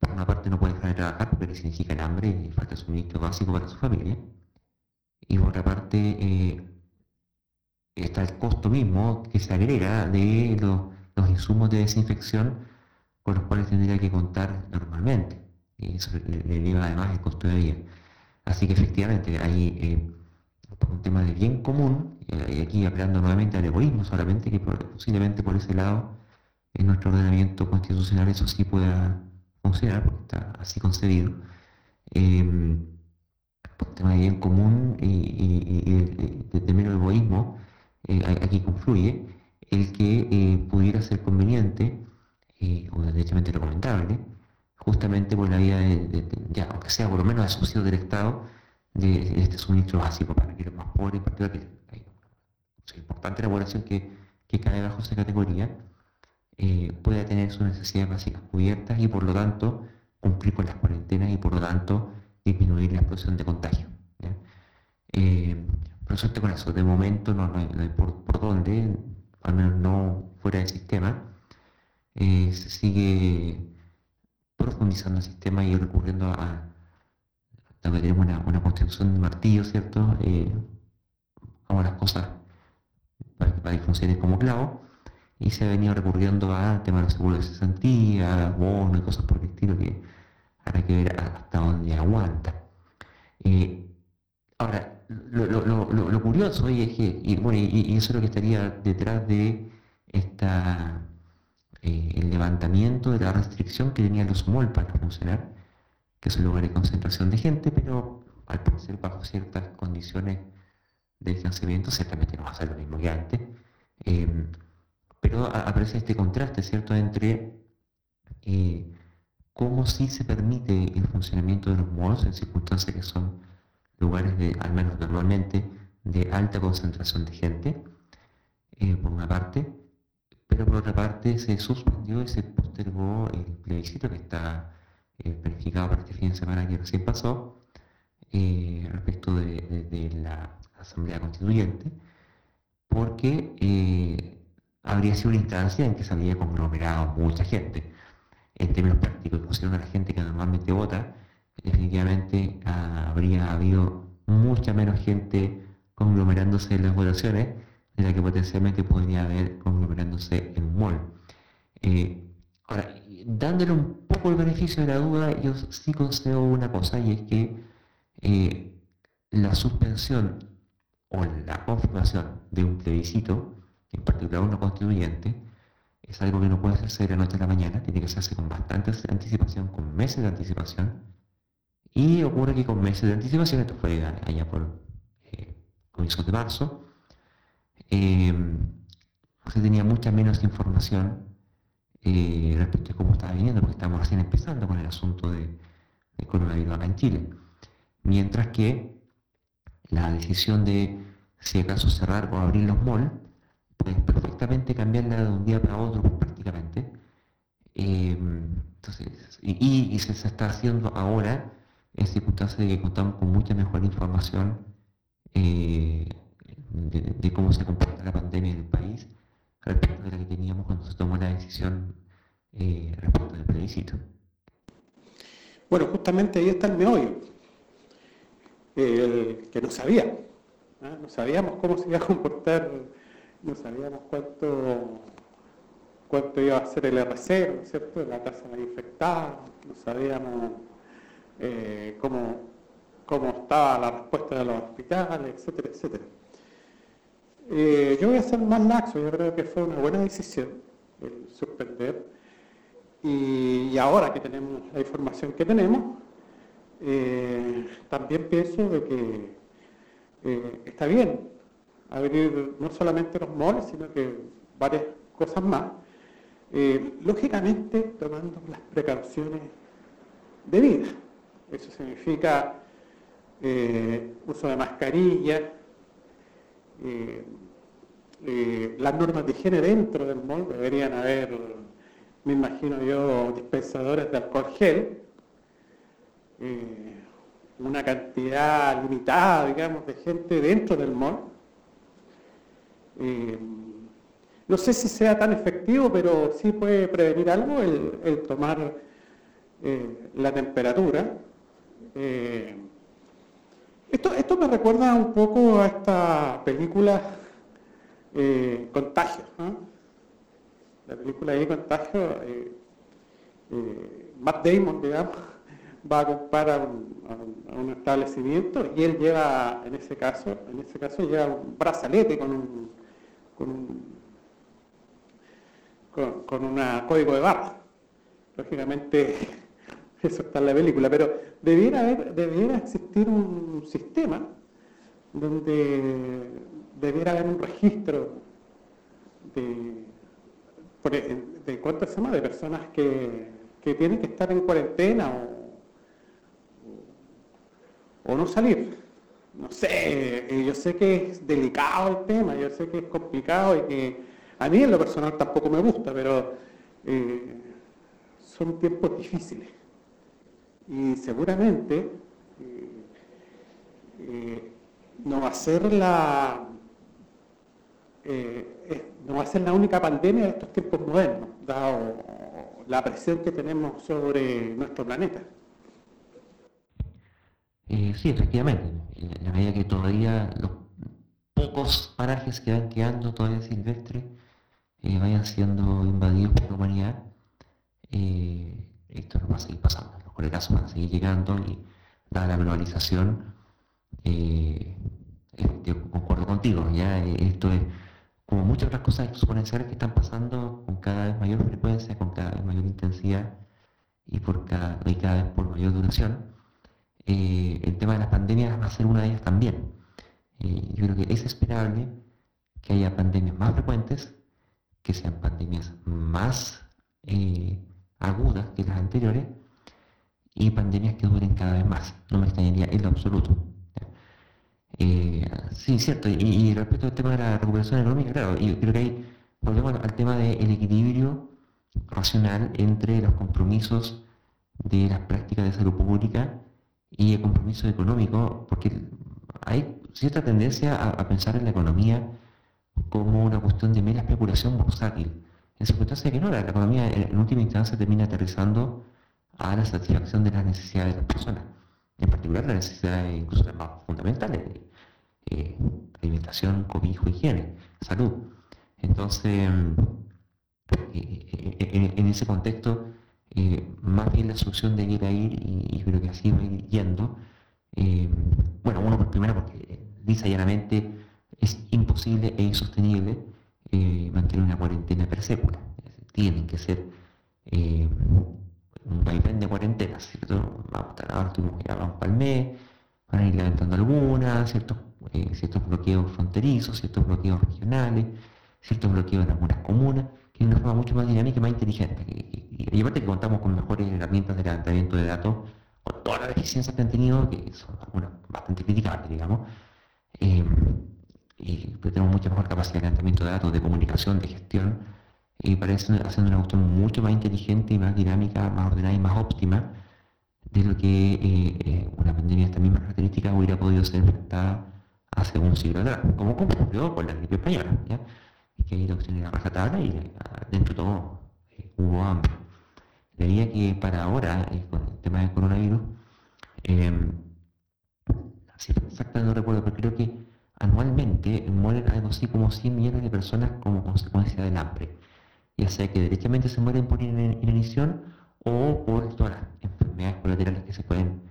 Por una parte no puede dejar de trabajar porque le significa el hambre y falta suministro básico para su familia. Y por otra parte eh, está el costo mismo que se agrega de los, insumos de desinfección con los cuales tendría que contar normalmente. Y eso le, lleva además el costo de vida. Así que efectivamente hay eh, un tema de bien común y aquí apelando nuevamente al egoísmo solamente, que posiblemente por ese lado en nuestro ordenamiento constitucional eso sí pueda funcionar, porque está así concebido. Eh, por tema de bien común y, de, menos egoísmo, eh, aquí confluye el que eh, pudiera ser conveniente, eh, o derechamente recomendable, justamente por la vía de, ya, aunque sea por lo menos de subsidio del Estado, de, este suministro básico para que los más pobres, en particular, que es importante la población que, que cae bajo esa categoría, eh, pueda tener sus necesidades básicas cubiertas y por lo tanto cumplir con las cuarentenas y por lo tanto disminuir la explosión de contagio. Eh, pero suerte con eso, de momento no, hay, por, dónde, al menos no fuera del sistema, eh, se sigue profundizando el sistema y recurriendo a, donde tenemos una, una construcción de martillo, ¿cierto? Eh, como las cosas para que para funciones como clavo, y se ha venido recurriendo a temas de seguros de cesantía, bonos y cosas por el estilo que habrá que ver hasta dónde aguanta. Eh, ahora, lo, curioso es que, y, bueno, y, eso es lo que estaría detrás de esta, eh, el levantamiento de la restricción que tenían los MOL para funcionar, que es un lugar de concentración de gente, pero al parecer bajo ciertas condiciones de financiamiento, ciertamente no va a ser lo mismo que antes. Em, pero aparece este contraste, ¿cierto?, entre eh, cómo sí se permite el funcionamiento de los modos en circunstancias que son lugares de, al menos normalmente, de alta concentración de gente, eh, por una parte, pero por otra parte se suspendió y se postergó el plebiscito que está eh, planificado para este fin de semana que recién pasó, eh, respecto de, la Asamblea Constituyente, porque habría sido una instancia en que se había conglomerado mucha gente en términos prácticos, pusieron a la gente que normalmente vota, definitivamente ah, habría habido mucha menos gente conglomerándose en las votaciones de la que potencialmente podría haber conglomerándose en un mall. Eh, ahora, dándole un poco el beneficio de la duda, yo sí concedo una cosa y es que eh, la suspensión o la confirmación de un plebiscito, en particular uno constituyente, es algo que no puede hacerse de la noche a la mañana, tiene que hacerse con bastante anticipación, con meses de anticipación. Y ocurre que con meses de anticipación, esto fue allá por eh, comienzos de marzo, eh, se tenía mucha menos información eh, respecto a cómo estaba viniendo, porque estamos recién empezando con el asunto de, de coronavirus acá en Chile. Mientras que la decisión de si acaso cerrar o abrir los malls puedes perfectamente cambiarla de un día para otro prácticamente. Em, entonces, y, se, está haciendo ahora en circunstancias de que contamos con mucha mejor información eh, de, cómo se comporta la pandemia en el país respecto de la que teníamos cuando se tomó la decisión eh, respecto del plebiscito. Bueno, justamente ahí está el meollo, que no sabía, no sabíamos cómo se iba a comportar no sabíamos cuánto, cuánto iba a ser el RC, ¿no es cierto?, la tasa de infectados, no sabíamos eh, cómo, cómo estaba la respuesta de los hospitales, etcétera, etcétera. Eh, yo voy a ser más laxo, yo creo que fue una buena decisión el suspender. Y, ahora que tenemos la información que tenemos, eh, también pienso de que está bien abrir no solamente los malls, sino que varias cosas más, eh, lógicamente tomando las precauciones debidas. Eso significa eh, uso de mascarilla, eh, las normas de higiene dentro del mall deberían haber, me imagino yo, dispensadores de alcohol gel, una cantidad limitada, digamos, de gente dentro del mall eh, no sé si sea tan efectivo, pero sí puede prevenir algo el, tomar eh, la temperatura. Eh, esto, esto me recuerda un poco a esta película Contagio. La película de Contagio, Matt Damon, digamos, va a ocupar a un, establecimiento y él lleva, en ese caso, en ese caso lleva un brazalete con un con un con, código de barra. Lógicamente, eso está en la película, pero debiera, haber, debiera existir un sistema donde debiera haber un registro de, de cuántas semanas de personas que, que, tienen que estar en cuarentena o, o no salir no sé, eh, yo sé que es delicado el tema, yo sé que es complicado y que a mí en lo personal tampoco me gusta, pero eh, son tiempos difíciles. Y seguramente eh, no va a ser la no va a ser la única pandemia de estos tiempos modernos, dado la presión que tenemos sobre nuestro planeta. Sí, efectivamente en la medida que todavía los pocos parajes que van quedando todavía silvestres eh, vayan siendo invadidos por la humanidad, eh, esto no va a seguir pasando. Los coletazos van a seguir llegando y dada la globalización, eh, yo concuerdo contigo, ya esto es como muchas otras cosas exponenciales que están pasando con cada vez mayor frecuencia, con cada vez mayor intensidad y, por cada, y cada vez por mayor duración, eh, el tema de las pandemias va a ser una de ellas también. Eh, yo creo que es esperable que haya pandemias más frecuentes, que sean pandemias más eh, agudas que las anteriores y pandemias que duren cada vez más. No me extrañaría en lo absoluto. sí, cierto. Y, respecto al tema de la recuperación económica, claro, yo creo que ahí volvemos al tema del equilibrio racional entre los compromisos de las prácticas de salud pública y el compromiso económico, porque hay cierta tendencia a, pensar en la economía como una cuestión de mera especulación bursátil. En circunstancias que no, la, economía en, última instancia termina aterrizando a la satisfacción de las necesidades de las personas, en particular las necesidades incluso más fundamentales, eh, alimentación, cobijo, higiene, salud. Entonces, eh, en ese contexto, eh, más bien la solución debiera ir, y, creo que así va a ir yendo, eh, bueno, uno por primero porque lisa llanamente es imposible e insostenible eh, mantener una cuarentena per secula. Tienen que ser un vaivén de cuarentenas, ¿cierto? Ahora ya vamos para el mes, van a ir levantando algunas, ciertos, ciertos bloqueos fronterizos, ciertos bloqueos regionales, ciertos bloqueos en algunas comunas, que es una forma mucho más dinámica y más inteligente. Y, aparte que contamos con mejores herramientas de levantamiento de datos, con todas las deficiencias que han tenido, que son bastante criticables, digamos, eh, y tenemos mucha mejor capacidad de levantamiento de datos, de comunicación, de gestión, y parece haciendo una cuestión mucho más inteligente más dinámica, más ordenada y más óptima de lo que eh, eh, una pandemia de esta misma característica hubiera podido ser enfrentada hace un siglo atrás, como ocurrió con la gripe española. ¿ya? Que hay opciones de rajatabla y dentro de todo eh, hubo hambre. Leía que para ahora, eh, con el tema del coronavirus, eh, la cifra exacta no recuerdo, pero creo que anualmente mueren algo así como 100 millones de personas como consecuencia del hambre. Ya sea que derechamente se mueren por inanición o por todas las enfermedades colaterales que se pueden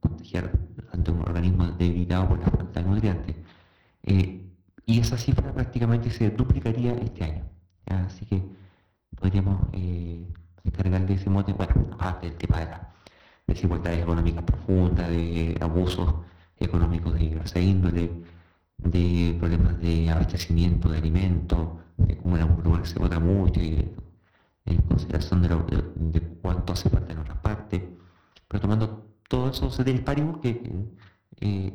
contagiar ante un organismo debilitado por la falta de nutrientes y esa cifra prácticamente se duplicaría este año. Así que podríamos eh, de ese mote, bueno, aparte del tema de las desigualdades económicas profundas, de abusos económicos de diversa índole, de problemas de abastecimiento de alimentos, de cómo en algunos lugares se vota mucho y en consideración de, cuánto hace falta en otras partes, pero tomando todo eso se paribus que eh,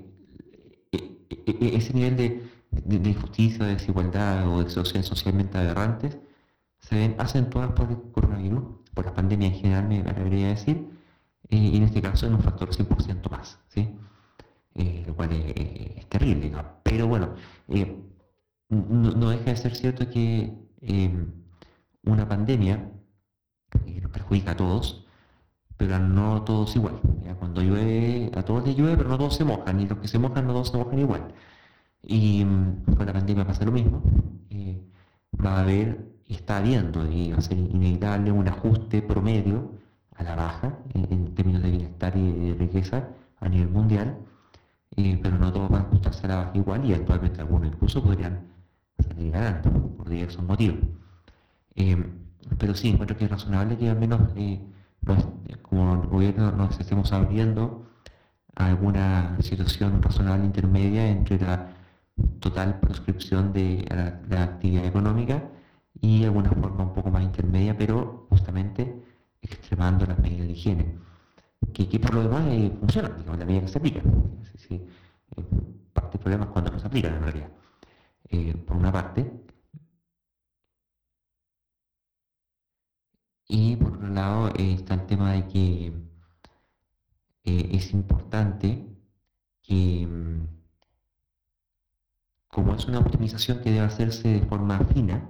eh, ese nivel de de, injusticia, de desigualdad o de socialmente aberrantes se ven acentuadas por el coronavirus, por la pandemia en general, me atrevería decir, eh, y en este caso en un factor 100% más, ¿sí? Eh, lo cual es, terrible, pero bueno, eh, no, deja de ser cierto que una pandemia perjudica a todos, pero no todos igual. Cuando llueve, a todos les llueve, pero no todos se mojan, y los que se mojan no todos se mojan igual. Y con la pandemia pasa lo mismo. Eh, va a haber, está habiendo, y va a ser inevitable un ajuste promedio a la baja en, términos de bienestar y de riqueza a nivel mundial, eh, pero no todos van a ajustarse a la baja igual y actualmente algunos incluso podrían salir ganando por diversos motivos. Eh, pero sí, encuentro que es razonable que al menos como gobierno nos estemos abriendo a alguna situación razonable intermedia entre la total proscripción de la, actividad económica y alguna forma un poco más intermedia, pero justamente extremando las medidas de higiene, que, por lo demás eh, funcionan, digamos, la medida que se aplica. Eh, parte del problema es cuando no se aplican en realidad. Eh, por una parte. Y por otro lado está el tema de que es importante que mm, como es una optimización que debe hacerse de forma fina,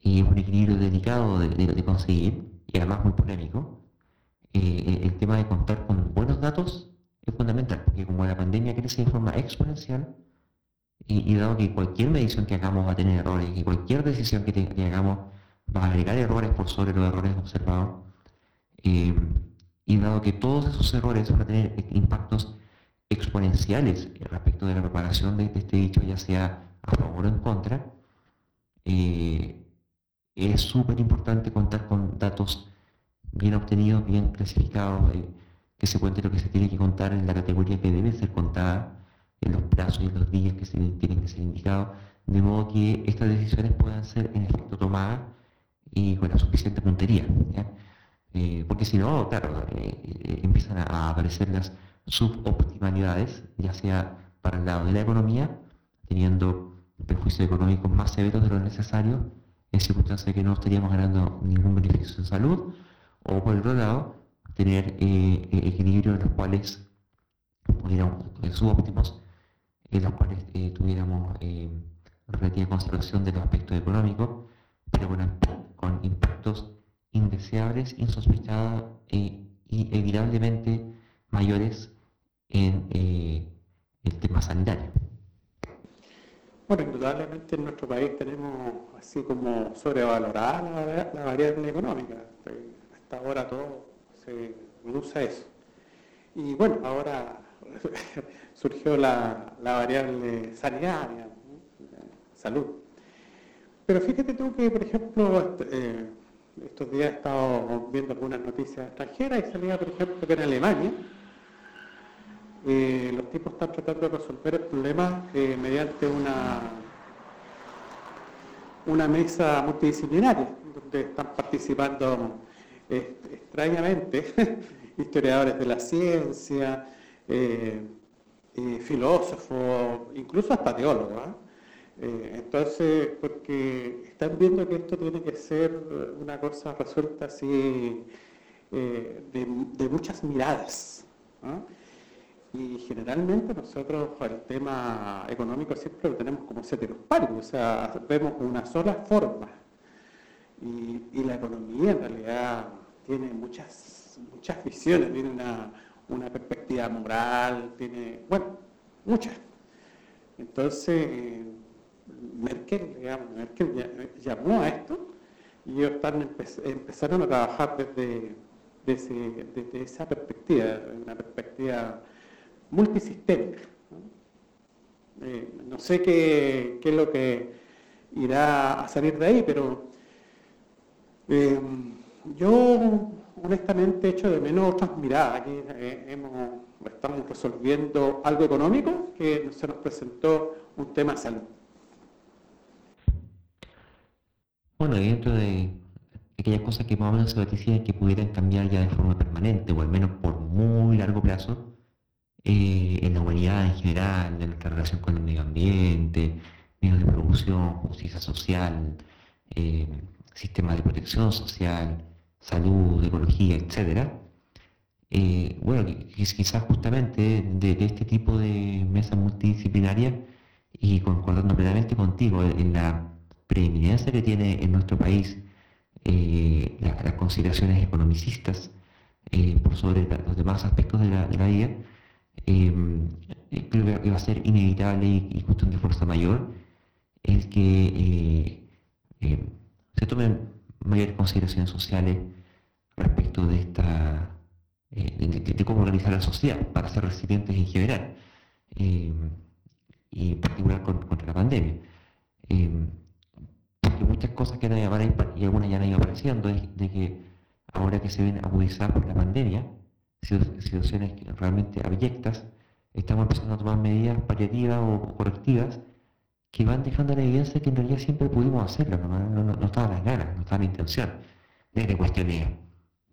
y es un equilibrio delicado de, conseguir, y además muy polémico, eh, el tema de contar con buenos datos es fundamental, porque como la pandemia crece de forma exponencial, y, dado que cualquier medición que hagamos va a tener errores, y cualquier decisión que, hagamos va a agregar errores por sobre los errores observados, eh, y dado que todos esos errores van a tener impactos exponenciales respecto de la propagación de, este dicho, ya sea a favor o en contra, eh, es súper importante contar con datos bien obtenidos, bien clasificados, eh, que se cuente lo que se tiene que contar en la categoría que debe ser contada, en los plazos y en los días que tienen que ser indicados, de modo que estas decisiones puedan ser en efecto tomadas y con la suficiente puntería. Eh, porque si no, claro, empiezan a aparecer las suboptimalidades, ya sea para el lado de la economía, teniendo perjuicios económicos más severos de lo necesario, en circunstancias que no estaríamos ganando ningún beneficio en salud, o por el otro lado, tener eh, eh, equilibrios en los cuales pudiéramos, eh, subóptimos, en los cuales tuviéramos relativa conservación de los aspectos económicos, pero con, impactos indeseables, insospechados e, inevitablemente mayores en el tema sanitario. Bueno, indudablemente en nuestro país tenemos así como sobrevalorada la, variable económica. Hasta ahora todo se usa eso. Y bueno, ahora surgió la, variable sanitaria, salud. Pero fíjate tú que, por ejemplo, eh, estos días he estado viendo algunas noticias extranjeras y salía, por ejemplo, que en Alemania eh, los tipos están tratando de resolver el problema eh, mediante una, una mesa multidisciplinaria, donde están participando extrañamente historiadores de la ciencia, eh, filósofos, incluso hasta teólogos. ¿ah? entonces, porque están viendo que esto tiene que ser una cosa resuelta así de, muchas miradas. ¿ah? Y generalmente nosotros el tema económico siempre lo tenemos como heterospárico, o sea, vemos una sola forma. Y, la economía en realidad tiene muchas, muchas visiones, tiene una, perspectiva moral, tiene, bueno, muchas. Entonces, Merkel, digamos, Merkel llamó a esto y ellos empezaron a trabajar desde, desde, desde esa perspectiva, una perspectiva multisistémica. Eh, ¿no? sé qué, es lo que irá a salir de ahí, pero eh, yo honestamente echo de menos otras miradas. Aquí eh, estamos resolviendo algo económico que se nos presentó un tema de salud. Bueno, dentro de aquellas cosas que más o menos se vaticina que pudieran cambiar ya de forma permanente, o al menos por muy largo plazo, eh, en la humanidad en general, en nuestra relación con el medio ambiente, medios de producción, justicia social, eh, sistema de protección social, salud, ecología, etc. Eh, bueno, quizás justamente de, este tipo de mesa multidisciplinaria y concordando plenamente contigo en la preeminencia que tiene en nuestro país las consideraciones economicistas por sobre los demás aspectos de la, de la vida, eh, creo que va a ser inevitable y, cuestión de fuerza mayor el que eh, em, se tomen mayores consideraciones sociales respecto de esta eh, de, cómo organizar la sociedad para ser resilientes en general em, y en particular contra la pandemia. Porque muchas cosas que han ido y algunas ya han ido apareciendo es de que ahora que se ven agudizadas por la pandemia situaciones realmente abyectas, estamos empezando a tomar medidas paliativas o correctivas que van dejando la evidencia que en realidad siempre pudimos hacerlo, no, no, estaban las ganas, no estaba la intención. Desde cuestiones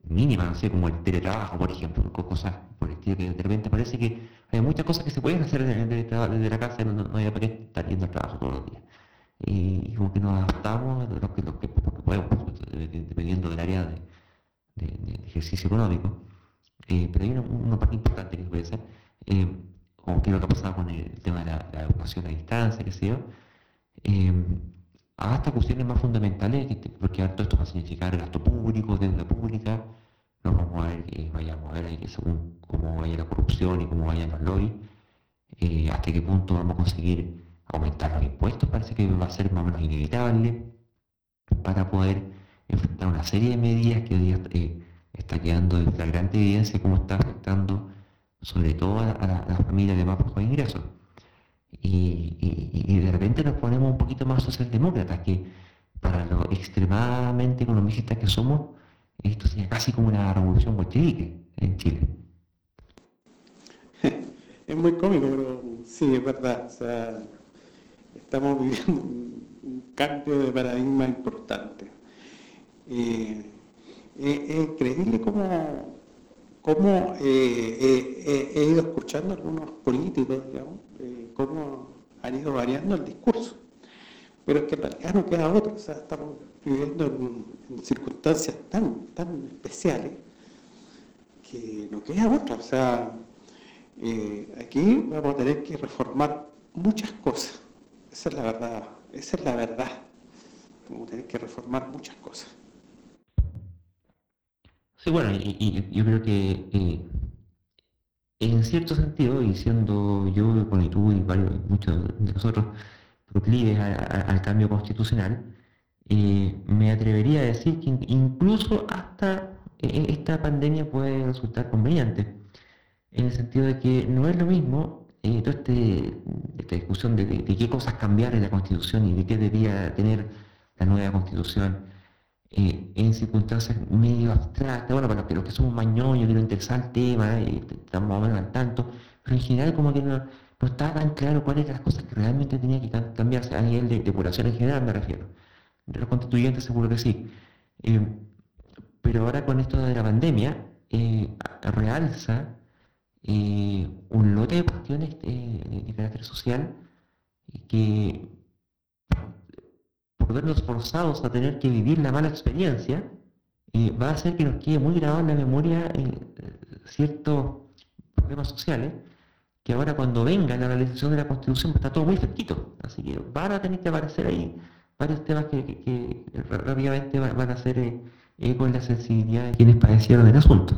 mínimas, no sé, como el teletrabajo, por ejemplo, cosas por el estilo que de repente parece que hay muchas cosas que se pueden hacer desde, la casa y no, hay para qué estar yendo al trabajo todos los días. Y, como que nos adaptamos lo que, lo que, podemos, dependiendo del área de ejercicio económico. Eh, pero hay una, parte importante que puede ser, eh, como que lo que ha pasado con el tema de la, educación a distancia, que sé yo, eh, hasta cuestiones más fundamentales, porque todo esto va a significar gasto público, deuda pública, no vamos a ver que vayamos a ver según cómo vaya la corrupción y cómo vayan los lobbies, hasta qué punto vamos a conseguir aumentar los impuestos, parece que va a ser más o menos inevitable para poder enfrentar una serie de medidas que hoy día está quedando en flagrante evidencia cómo está afectando sobre todo a, las familias de más bajos ingresos. y, de repente nos ponemos un poquito más socialdemócratas, que para lo extremadamente economistas que somos, esto sería casi como una revolución bolchevique en Chile. Es muy cómico, pero sí, es verdad. estamos viviendo un cambio de paradigma importante. Eh, es increíble cómo, cómo eh, he ido escuchando algunos políticos, digamos, cómo han ido variando el discurso. Pero es que en realidad no queda otro, o sea, estamos viviendo en, circunstancias tan, tan especiales que no queda otra. O sea, eh, aquí vamos a tener que reformar muchas cosas. Esa es la verdad, esa es la verdad. Vamos a tener que reformar muchas cosas. Sí, bueno, y, yo creo que eh, en cierto sentido, y siendo yo, bueno, y tú y varios, muchos de nosotros proclives al cambio constitucional, eh, me atrevería a decir que incluso hasta eh, esta pandemia puede resultar conveniente, en el sentido de que no es lo mismo eh, toda este, esta discusión de, qué cosas cambiar en la constitución y de qué debía tener la nueva constitución eh, en circunstancias medio abstractas, bueno, para los que somos mañones, que no interesa el tema, y estamos más tanto, pero en general como que no, no estaba tan claro cuáles eran las cosas que realmente tenían que cambiarse a nivel de, población en general, me refiero. De los constituyentes seguro que sí. Eh, pero ahora con esto de la pandemia, eh, realza un lote de cuestiones de carácter social que por vernos forzados a tener que vivir la mala experiencia, eh, va a hacer que nos quede muy grabado en la memoria eh, ciertos problemas sociales, que ahora cuando venga la realización de la Constitución está todo muy fresquito. Así que van a tener que aparecer ahí varios temas que, rápidamente van a hacer eh, eco en la sensibilidad de quienes padecieron el asunto.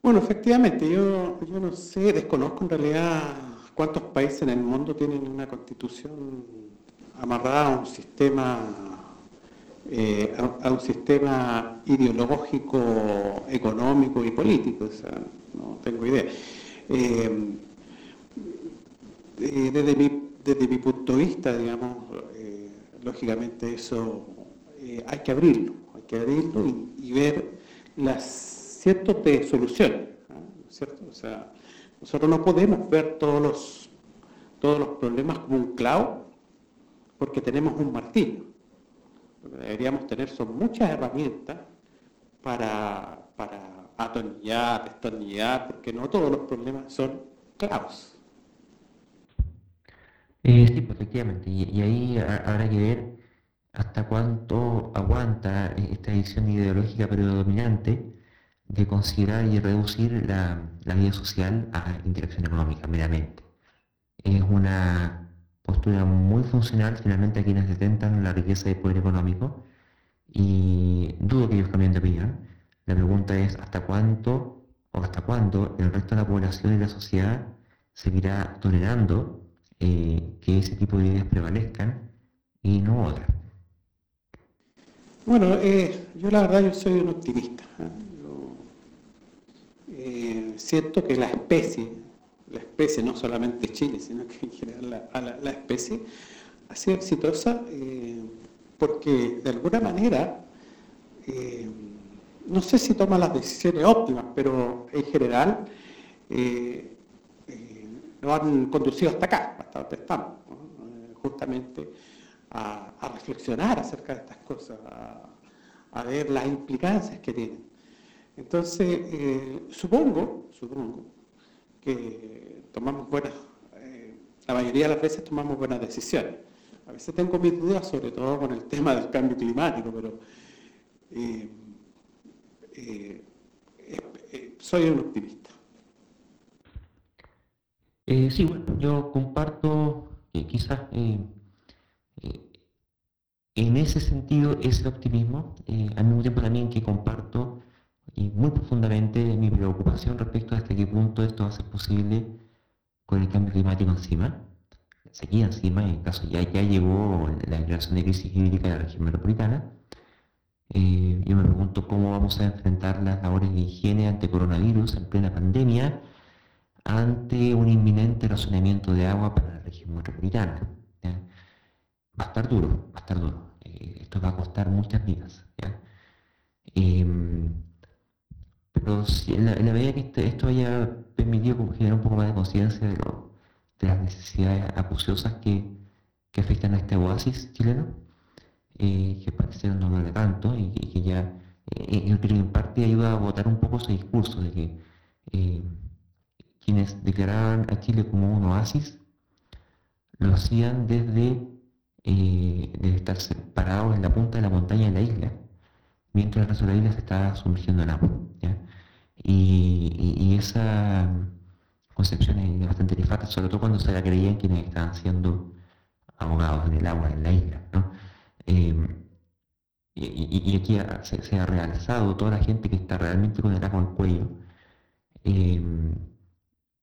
Bueno, efectivamente, yo, yo no sé, desconozco en realidad cuántos países en el mundo tienen una constitución amarrada a un sistema eh, a, un sistema ideológico, económico y político, o sea, no tengo idea. Eh, eh, desde, mi, desde mi punto de vista, digamos, lógicamente eso hay que abrirlo, hay que abrirlo y, ver las ciertos de soluciones, ¿cierto? O sea, nosotros no podemos ver todos los, todos los problemas como un clavo porque tenemos un martillo. Lo que deberíamos tener son muchas herramientas para, para atornillar, destornillar, porque no todos los problemas son clavos. Eh, sí, pues, efectivamente, y, ahí habrá que ver hasta cuánto aguanta esta visión ideológica predominante de considerar y reducir la, la vida social a interacción económica meramente. Es una postura muy funcional finalmente a quienes detentan la riqueza y poder económico y dudo que ellos cambien de opinión. La pregunta es hasta cuánto o hasta cuándo el resto de la población y la sociedad seguirá tolerando eh, que ese tipo de ideas prevalezcan y no otras. Bueno, eh, yo la verdad yo soy un optimista. ¿eh? siento que la especie, la especie, no solamente Chile, sino que en general la, especie, ha sido exitosa eh, porque de alguna manera, eh, no sé si toma las decisiones óptimas, pero en general eh, lo han conducido hasta acá, hasta donde estamos, justamente a, reflexionar acerca de estas cosas, a, ver las implicancias que tienen. Entonces, supongo, supongo, que tomamos buenas, eh, la mayoría de las veces tomamos buenas decisiones. A veces tengo mis dudas, sobre todo con el tema del cambio climático, pero eh, eh, soy un optimista. sí, bueno, yo comparto quizás en ese sentido ese optimismo, al mismo tiempo también que comparto y muy profundamente mi preocupación respecto a hasta qué punto esto va a ser posible con el cambio climático encima, sequía encima, en el caso ya, ya llegó la declaración de crisis hídrica de la región metropolitana. Eh, yo me pregunto cómo vamos a enfrentar las labores de higiene ante coronavirus en plena pandemia, ante un inminente razonamiento de agua para la región metropolitana. Va a estar duro, va a estar duro. Eh, esto va a costar muchas vidas. Em, pero si en, la, medida que este, esto haya permitido generar un poco más de conciencia de, las necesidades acuciosas que, afectan a este oasis chileno, eh, que parecieron no de tanto y, que ya, eh, en parte ayuda a votar un poco ese discurso de que quienes declaraban a Chile como un oasis, lo hacían desde, eh, estar separados en la punta de la montaña de la isla, mientras el resto de la isla se estaba sumergiendo en agua. Y, esa concepción es bastante nefasta, sobre todo cuando se la creían quienes estaban siendo ahogados en el agua en la isla. Em, y, aquí se, ha realzado toda la gente que está realmente con el agua al cuello. Em,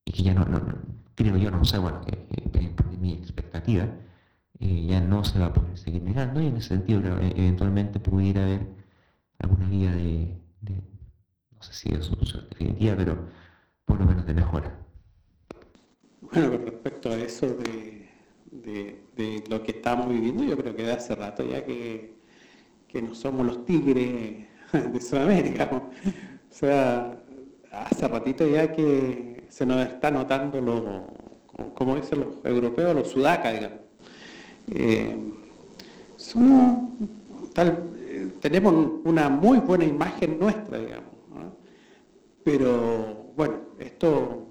y que ya no, creo yo, no sé, bueno, por mi expectativa, eh, ya no se va a poder seguir negando y en ese sentido eh, eventualmente pudiera haber alguna vía de, no sé si de solución definitiva, pero por lo menos de mejora. Bueno, con respecto a eso de, de, lo que estamos viviendo, yo creo que de hace rato ya que, que no somos los tigres de Sudamérica. O sea, hace ratito ya que se nos está notando, lo, como dicen los europeos, los sudacas, digamos. Eh, tenemos una muy buena imagen nuestra, digamos. Pero bueno, esto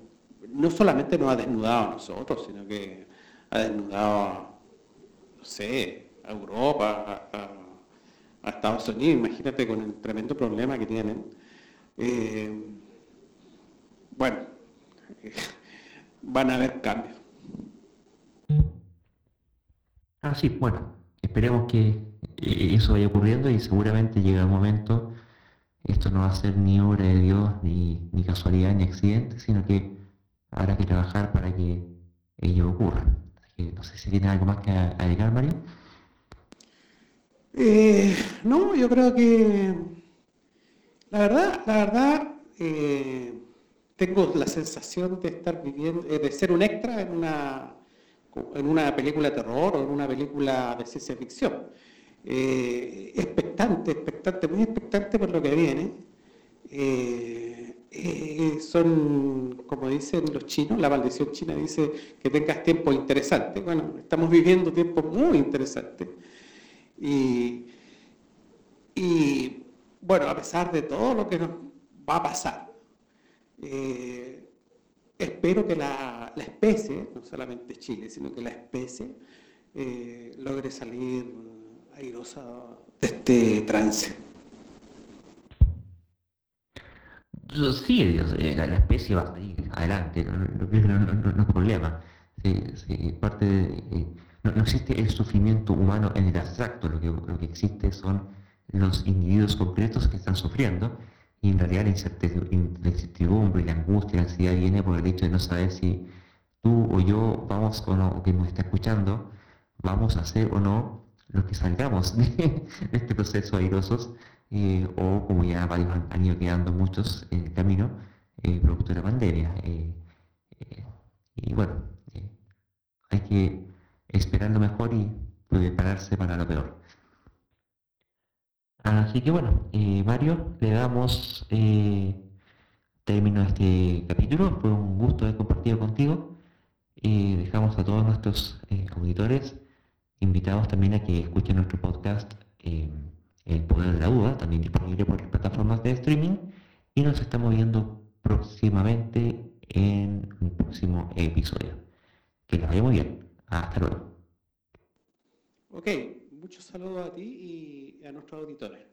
no solamente nos ha desnudado a nosotros, sino que ha desnudado a, no sé, a Europa, a, Estados Unidos, imagínate con el tremendo problema que tienen. Eh, bueno, van a haber cambios. Ah, sí, bueno, esperemos que eh, eso vaya ocurriendo y seguramente llega el momento, esto no va a ser ni obra de Dios, ni, casualidad, ni accidente, sino que habrá que trabajar para que ello ocurra. no sé si tiene algo más que agregar, Mario. Eh, no, yo creo que la verdad, la verdad, eh, tengo la sensación de estar viviendo, eh, de ser un extra en una, en una película de terror o en una película de ciencia ficción. Eh, expectante, expectante, muy expectante por lo que viene. Eh, son, como dicen los chinos, la maldición china dice que tengas tiempo interesante. Bueno, estamos viviendo tiempos muy interesantes. Y, bueno, a pesar de todo lo que nos va a pasar, eh, espero que la, especie, no solamente Chile, sino que la especie eh, logre salir airosa de este trance. Sí, eh, la, especie va a salir adelante, no, hay problema. parte no, existe el sufrimiento humano en el abstracto, lo que, lo que existe son los individuos concretos que están sufriendo y en realidad la incertidumbre, la angustia, la ansiedad viene por el hecho de no saber si tú o yo vamos o no, o que nos está escuchando, vamos a hacer o no lo que salgamos de, este proceso airosos, eh, o como ya varios han, ido quedando muchos en el camino, eh, producto de la pandemia. Eh, y bueno, hay que esperar lo mejor y prepararse para lo peor. Así que bueno, Mario, le damos término a este capítulo. Fue un gusto haber compartido contigo. y dejamos a todos nuestros auditores invitados también a que escuchen nuestro podcast El Poder de la Duda, también disponible por las plataformas de streaming. Y nos estamos viendo próximamente en un próximo episodio. Que les vaya muy bien. Hasta luego. Ok, muchos saludos a ti y a nuestros auditores.